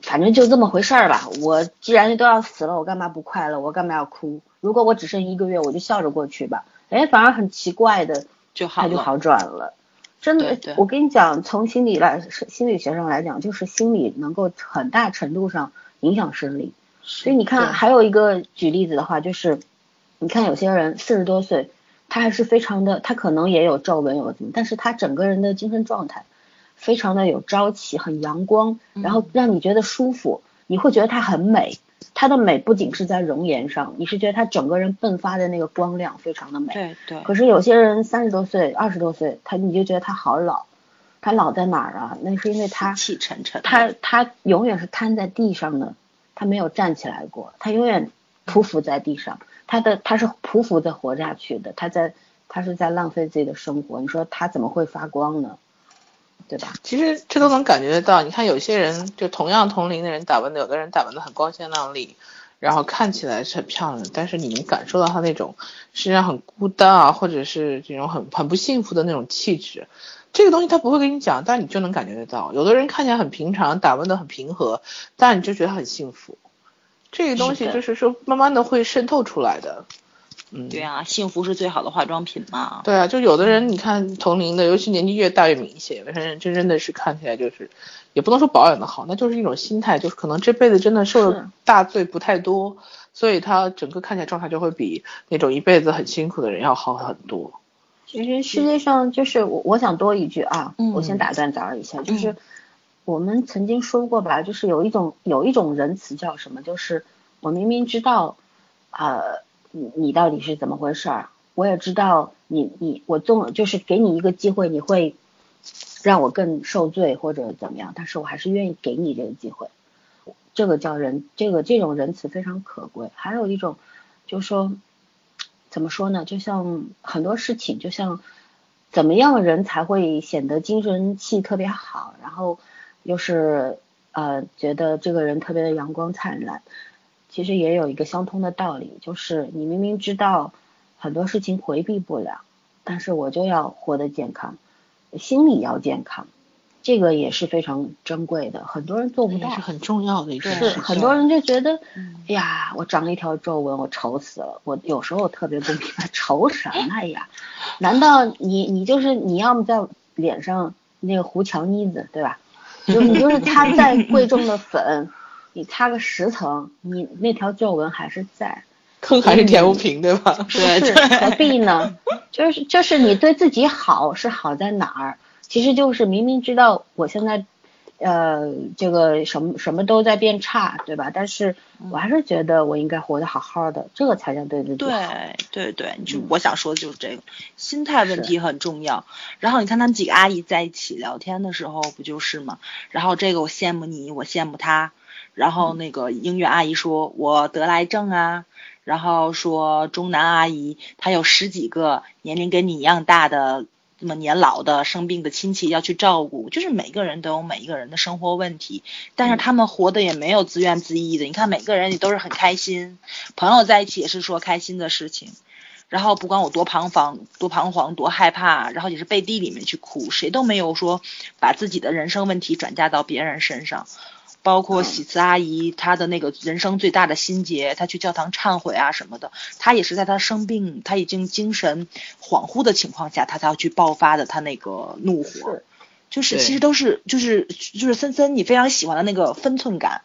反正就这么回事儿吧。我既然都要死了，我干嘛不快乐？我干嘛要哭？如果我只剩一个月，我就笑着过去吧。哎，反而很奇怪的，就好就好转了。真的，我跟你讲，从心理来心理学上来讲，就是心理能够很大程度上影响生理。所以你看，还有一个举例子的话，就是你看有些人四十多岁，他还是非常的，他可能也有皱纹有怎么，但是他整个人的精神状态。非常的有朝气，很阳光，然后让你觉得舒服，你会觉得她很美。她的美不仅是在容颜上，你是觉得她整个人迸发的那个光亮非常的美。对对。可是有些人三十多岁、二十多岁，他你就觉得他好老，他老在哪儿啊？那是因为他气沉沉，他他永远是瘫在地上的，他没有站起来过，他永远匍匐在地上，他的他是匍匐着活下去的，他在他是在浪费自己的生活。你说他怎么会发光呢？对吧？其实这都能感觉得到。你看，有些人就同样同龄的人打扮的，有的人打扮的很光鲜亮丽，然后看起来是很漂亮，但是你能感受到他那种实际上很孤单啊，或者是这种很很不幸福的那种气质。这个东西他不会跟你讲，但你就能感觉得到。有的人看起来很平常，打扮的很平和，但你就觉得很幸福。这个东西就是说，慢慢的会渗透出来的。嗯，对啊，幸福是最好的化妆品嘛。对啊，就有的人你看同龄的，尤其年纪越大越明显，有的人真真的是看起来就是，也不能说保养的好，那就是一种心态，就是可能这辈子真的受的大罪不太多，所以他整个看起来状态就会比那种一辈子很辛苦的人要好很多。其实世界上就是我我想多一句啊，我先打断早儿一下，就是我们曾经说过吧，就是有一种有一种仁慈叫什么，就是我明明知道，呃。你你到底是怎么回事儿？我也知道你你我纵就是给你一个机会，你会让我更受罪或者怎么样，但是我还是愿意给你这个机会。这个叫仁，这个这种仁慈非常可贵。还有一种就是说，怎么说呢？就像很多事情，就像怎么样人才会显得精神气特别好，然后又是呃觉得这个人特别的阳光灿烂。其实也有一个相通的道理，就是你明明知道很多事情回避不了，但是我就要活得健康，心理要健康，这个也是非常珍贵的，很多人做不到，是很重要的一个是很多人就觉得，哎呀，我长了一条皱纹，我丑死了。我有时候特别不明白，丑什么呀？难道你你就是你要么在脸上那个糊墙妮子，对吧？就你就是擦再贵重的粉。你擦个十层，你那条皱纹还是在，坑还是填不平，对吧？对，何必呢？就是就是你对自己好是好在哪儿？其实就是明明知道我现在，呃，这个什么什么都在变差，对吧？但是我还是觉得我应该活得好好的，这个才叫对自己对对对，就我想说的就是这个心态问题很重要。然后你看他们几个阿姨在一起聊天的时候，不就是吗？然后这个我羡慕你，我羡慕他。然后那个英语阿姨说我得癌症啊，然后说中南阿姨她有十几个年龄跟你一样大的。这么年老的生病的亲戚要去照顾，就是每个人都有每一个人的生活问题，但是他们活的也没有自怨自艾的。你看每个人也都是很开心，朋友在一起也是说开心的事情，然后不管我多彷徨、多彷徨、多害怕，然后也是背地里面去哭，谁都没有说把自己的人生问题转嫁到别人身上。包括喜慈阿姨，她的那个人生最大的心结，她去教堂忏悔啊什么的，她也是在她生病，她已经精神恍惚的情况下，她才要去爆发的她那个怒火，就是其实都是就是就是森森你非常喜欢的那个分寸感，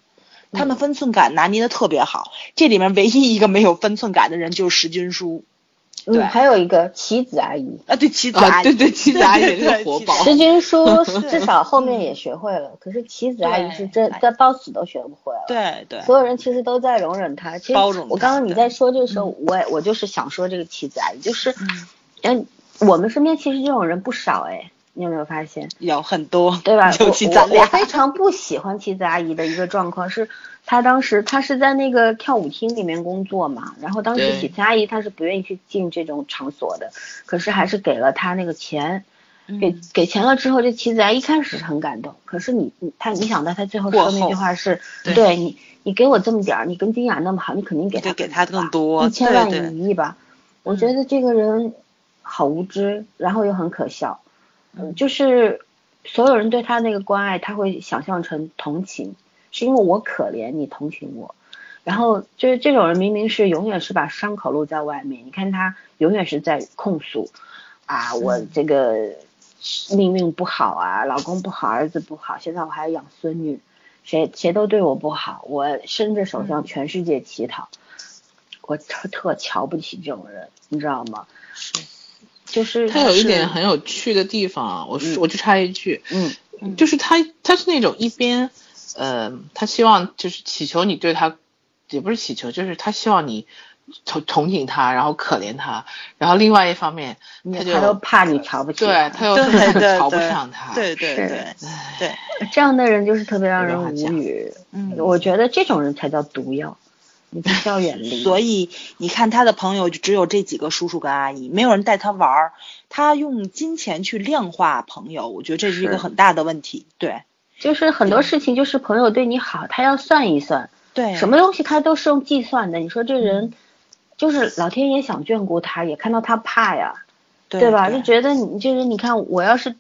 他们分寸感拿捏的特别好，这里面唯一一个没有分寸感的人就是石军书。嗯，还有一个棋子阿姨啊，对棋子阿姨，对对棋子阿姨是活宝。石军叔至少后面也学会了，可是棋子阿姨是真在到死都学不会了。对对，所有人其实都在容忍她。其实我刚刚你在说这个时候，我我就是想说这个棋子阿姨，就是嗯，我们身边其实这种人不少哎，你有没有发现？有很多，对吧？尤其咱俩。我非常不喜欢妻子阿姨的一个状况是。她当时她是在那个跳舞厅里面工作嘛，然后当时喜慈阿姨她是不愿意去进这种场所的，可是还是给了她那个钱，给给钱了之后，这妻子阿姨一开始是很感动，可是你你他你想到他最后说那句话是，对你你给我这么点儿，你跟金雅那么好，你肯定给他给他更多一千万一亿吧，我觉得这个人好无知，然后又很可笑，嗯，就是所有人对他那个关爱，他会想象成同情。是因为我可怜你同情我，然后就是这种人明明是永远是把伤口露在外面，你看他永远是在控诉，啊我这个命运不好啊，老公不好，儿子不好，现在我还要养孙女，谁谁都对我不好，我伸着手向全世界乞讨，我特特瞧不起这种人，你知道吗？是，就是他有一点很有趣的地方啊，我我就插一句，嗯，就是他他是那种一边。呃，他希望就是祈求你对他，也不是祈求，就是他希望你同同情他，然后可怜他，然后另外一方面，他就他都怕你瞧不起，对他又特瞧不上他，对对对对，这样的人就是特别让人无语。嗯，我觉得这种人才叫毒药，你必须要远离。所以你看他的朋友就只有这几个叔叔跟阿姨，没有人带他玩儿，他用金钱去量化朋友，我觉得这是一个很大的问题。对。就是很多事情，就是朋友对你好，他要算一算，对，什么东西他都是用计算的。你说这人，就是老天爷想眷顾他，也看到他怕呀，对吧？就觉得你这人你看，我要是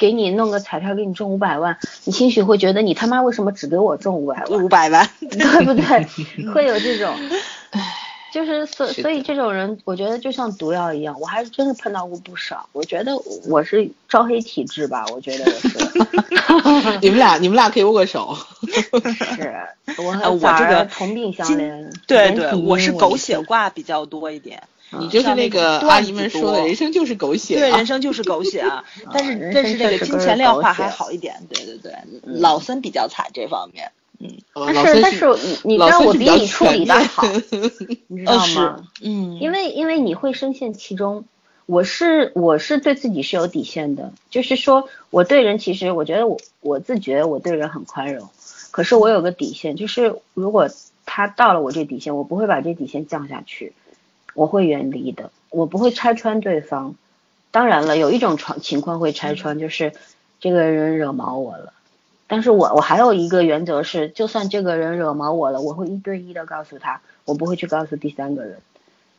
给你弄个彩票，给你中五百万，你兴许会觉得你他妈为什么只给我中五百万？五百万，对不对？会有这种，唉。就是所所以这种人，我觉得就像毒药一样，我还是真的碰到过不少。我觉得我是招黑体质吧，我觉得我是。你们俩，你们俩可以握个手。是，我我这个同病相怜。对对，我是狗血挂比较多一点。你就是那个阿姨们说的，人生就是狗血。对，人生就是狗血啊。但是但是这个金钱量化还好一点。对对对，老森比较惨这方面。嗯，但是但是你你知道我比你处理的好，你知道吗？嗯，因为因为你会深陷其中，我是我是对自己是有底线的，就是说我对人其实我觉得我我自觉我对人很宽容，可是我有个底线，就是如果他到了我这底线，我不会把这底线降下去，我会远离的，我不会拆穿对方。当然了，有一种情情况会拆穿，就是这个人惹毛我了。但是我我还有一个原则是，就算这个人惹毛我了，我会一对一的告诉他，我不会去告诉第三个人。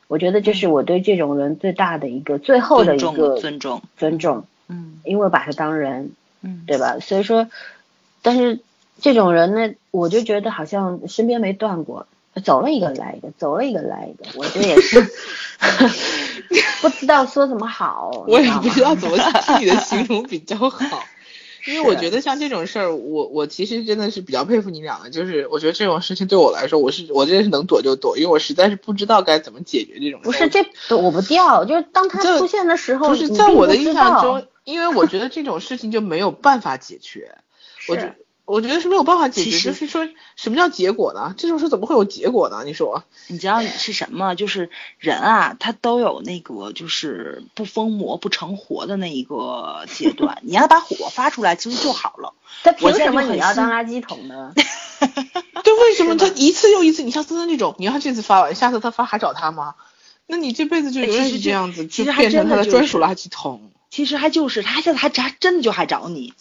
我觉得这是我对这种人最大的一个最后的一个尊重尊重。嗯，因为把他当人，嗯，对吧？所以说，但是这种人呢，我就觉得好像身边没断过，走了一个来一个，走了一个来一个，我这也是 不知道说什么好。我也不知道怎么自己的形容比较好。因为我觉得像这种事儿，我我其实真的是比较佩服你俩的，就是我觉得这种事情对我来说，我是我真的是能躲就躲，因为我实在是不知道该怎么解决这种。不是这躲不掉，就是当他出现的时候，不是在我的印象中，因为我觉得这种事情就没有办法解决，我觉。我觉得是没有办法解决，就是说什么叫结果呢？这种事怎么会有结果呢？你说，你知道是什么？就是人啊，他都有那个就是不疯魔不成活的那一个阶段。你要把火发出来，其实就好了。他凭什么你要当垃圾桶呢？对，为什么他一次又一次？你像森森那种，你要这次发完，下次他发还找他吗？那你这辈子就永远是这样子，就变成他的专属垃圾桶。其实还就是他现在还还真的就还找你。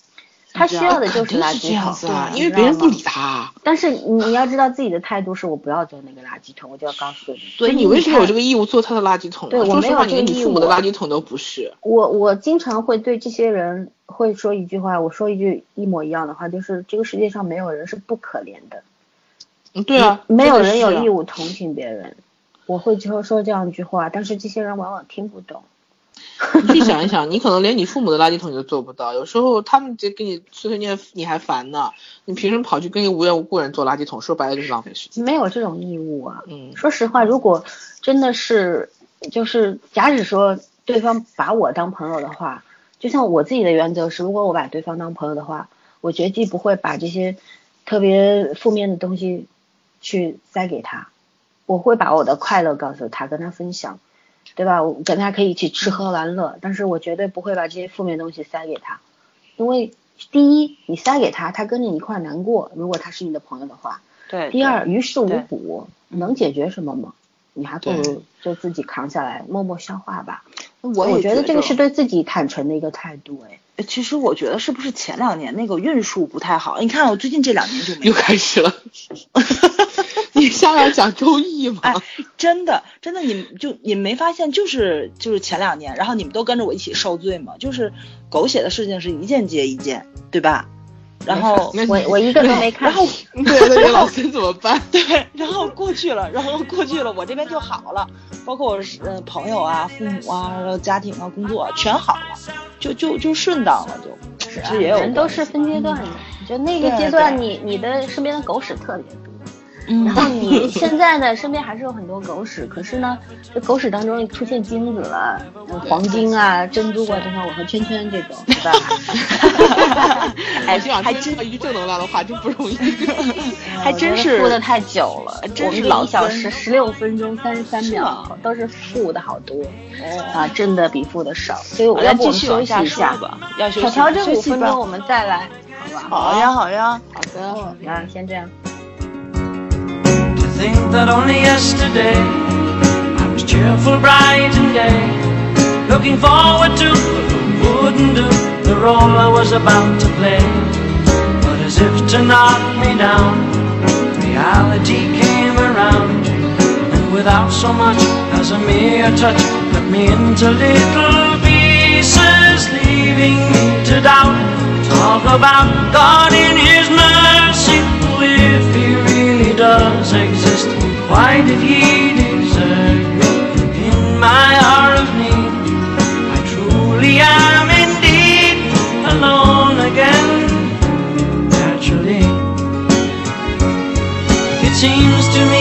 他需要的就是垃圾桶，对，因为别人不理他。但是你要知道自己的态度是我不要做那个垃圾桶，我就要告诉你。所以你为什么有这个义务做他的垃圾桶？对我没有这个义务。你父母的垃圾桶都不是。我我经常会对这些人会说一句话，我说一句一模一样的话，就是这个世界上没有人是不可怜的。嗯，对啊，没有人有义务同情别人。我会就说这样一句话，但是这些人往往听不懂。你去想一想，你可能连你父母的垃圾桶你都做不到，有时候他们就给你碎碎念，你还烦呢。你凭什么跑去跟一个无缘无故人做垃圾桶？说白了就是浪费时间。没有这种义务啊。嗯。说实话，如果真的是，就是假使说对方把我当朋友的话，就像我自己的原则是，如果我把对方当朋友的话，我绝技不会把这些特别负面的东西去塞给他，我会把我的快乐告诉他，跟他分享。对吧？我跟他可以一起吃喝玩乐，但是我绝对不会把这些负面东西塞给他，因为第一，你塞给他，他跟着你一块难过。如果他是你的朋友的话，对。第二，于事无补，能解决什么吗？你还不如就自己扛下来，默默消化吧。我我觉得这个是对自己坦诚的一个态度，哎。其实我觉得是不是前两年那个运数不太好？你看我最近这两年就没又开始了。你下来讲周易吗？哎，真的真的，你就你没发现就是就是前两年，然后你们都跟着我一起受罪嘛？就是狗血的事情是一件接一件，对吧？然后 我我一个都没看。然后对 对，老孙怎么办？对，然后过去了，然后过去了，我这边就好了，包括我呃朋友啊、父母啊、家庭啊、工作全好了，就就就顺当了，就。是啊，人都是分阶段的，就那个阶段，你你的身边的狗屎特别多。然后你现在呢，身边还是有很多狗屎，可是呢，这狗屎当中出现金子了，黄金啊、珍珠啊，就像我和圈圈这种，对吧？哎，这样还真一句正能量的话，真不容易，还真是负的太久了，真是一小时十六分钟三十三秒，都是负的好多，啊，正的比负的少，所以我要继续休息一下吧，要休息。调整五分钟，我们再来，好吧？好呀，好呀，好的，那先这样。Think that only yesterday I was cheerful, bright and gay, looking forward to wouldn't do the role I was about to play. But as if to knock me down, reality came around, and without so much as a mere touch, cut me into little pieces, leaving me to doubt. Talk about God Why did he desert me in my hour of need? I truly am indeed alone again. Naturally, it seems to me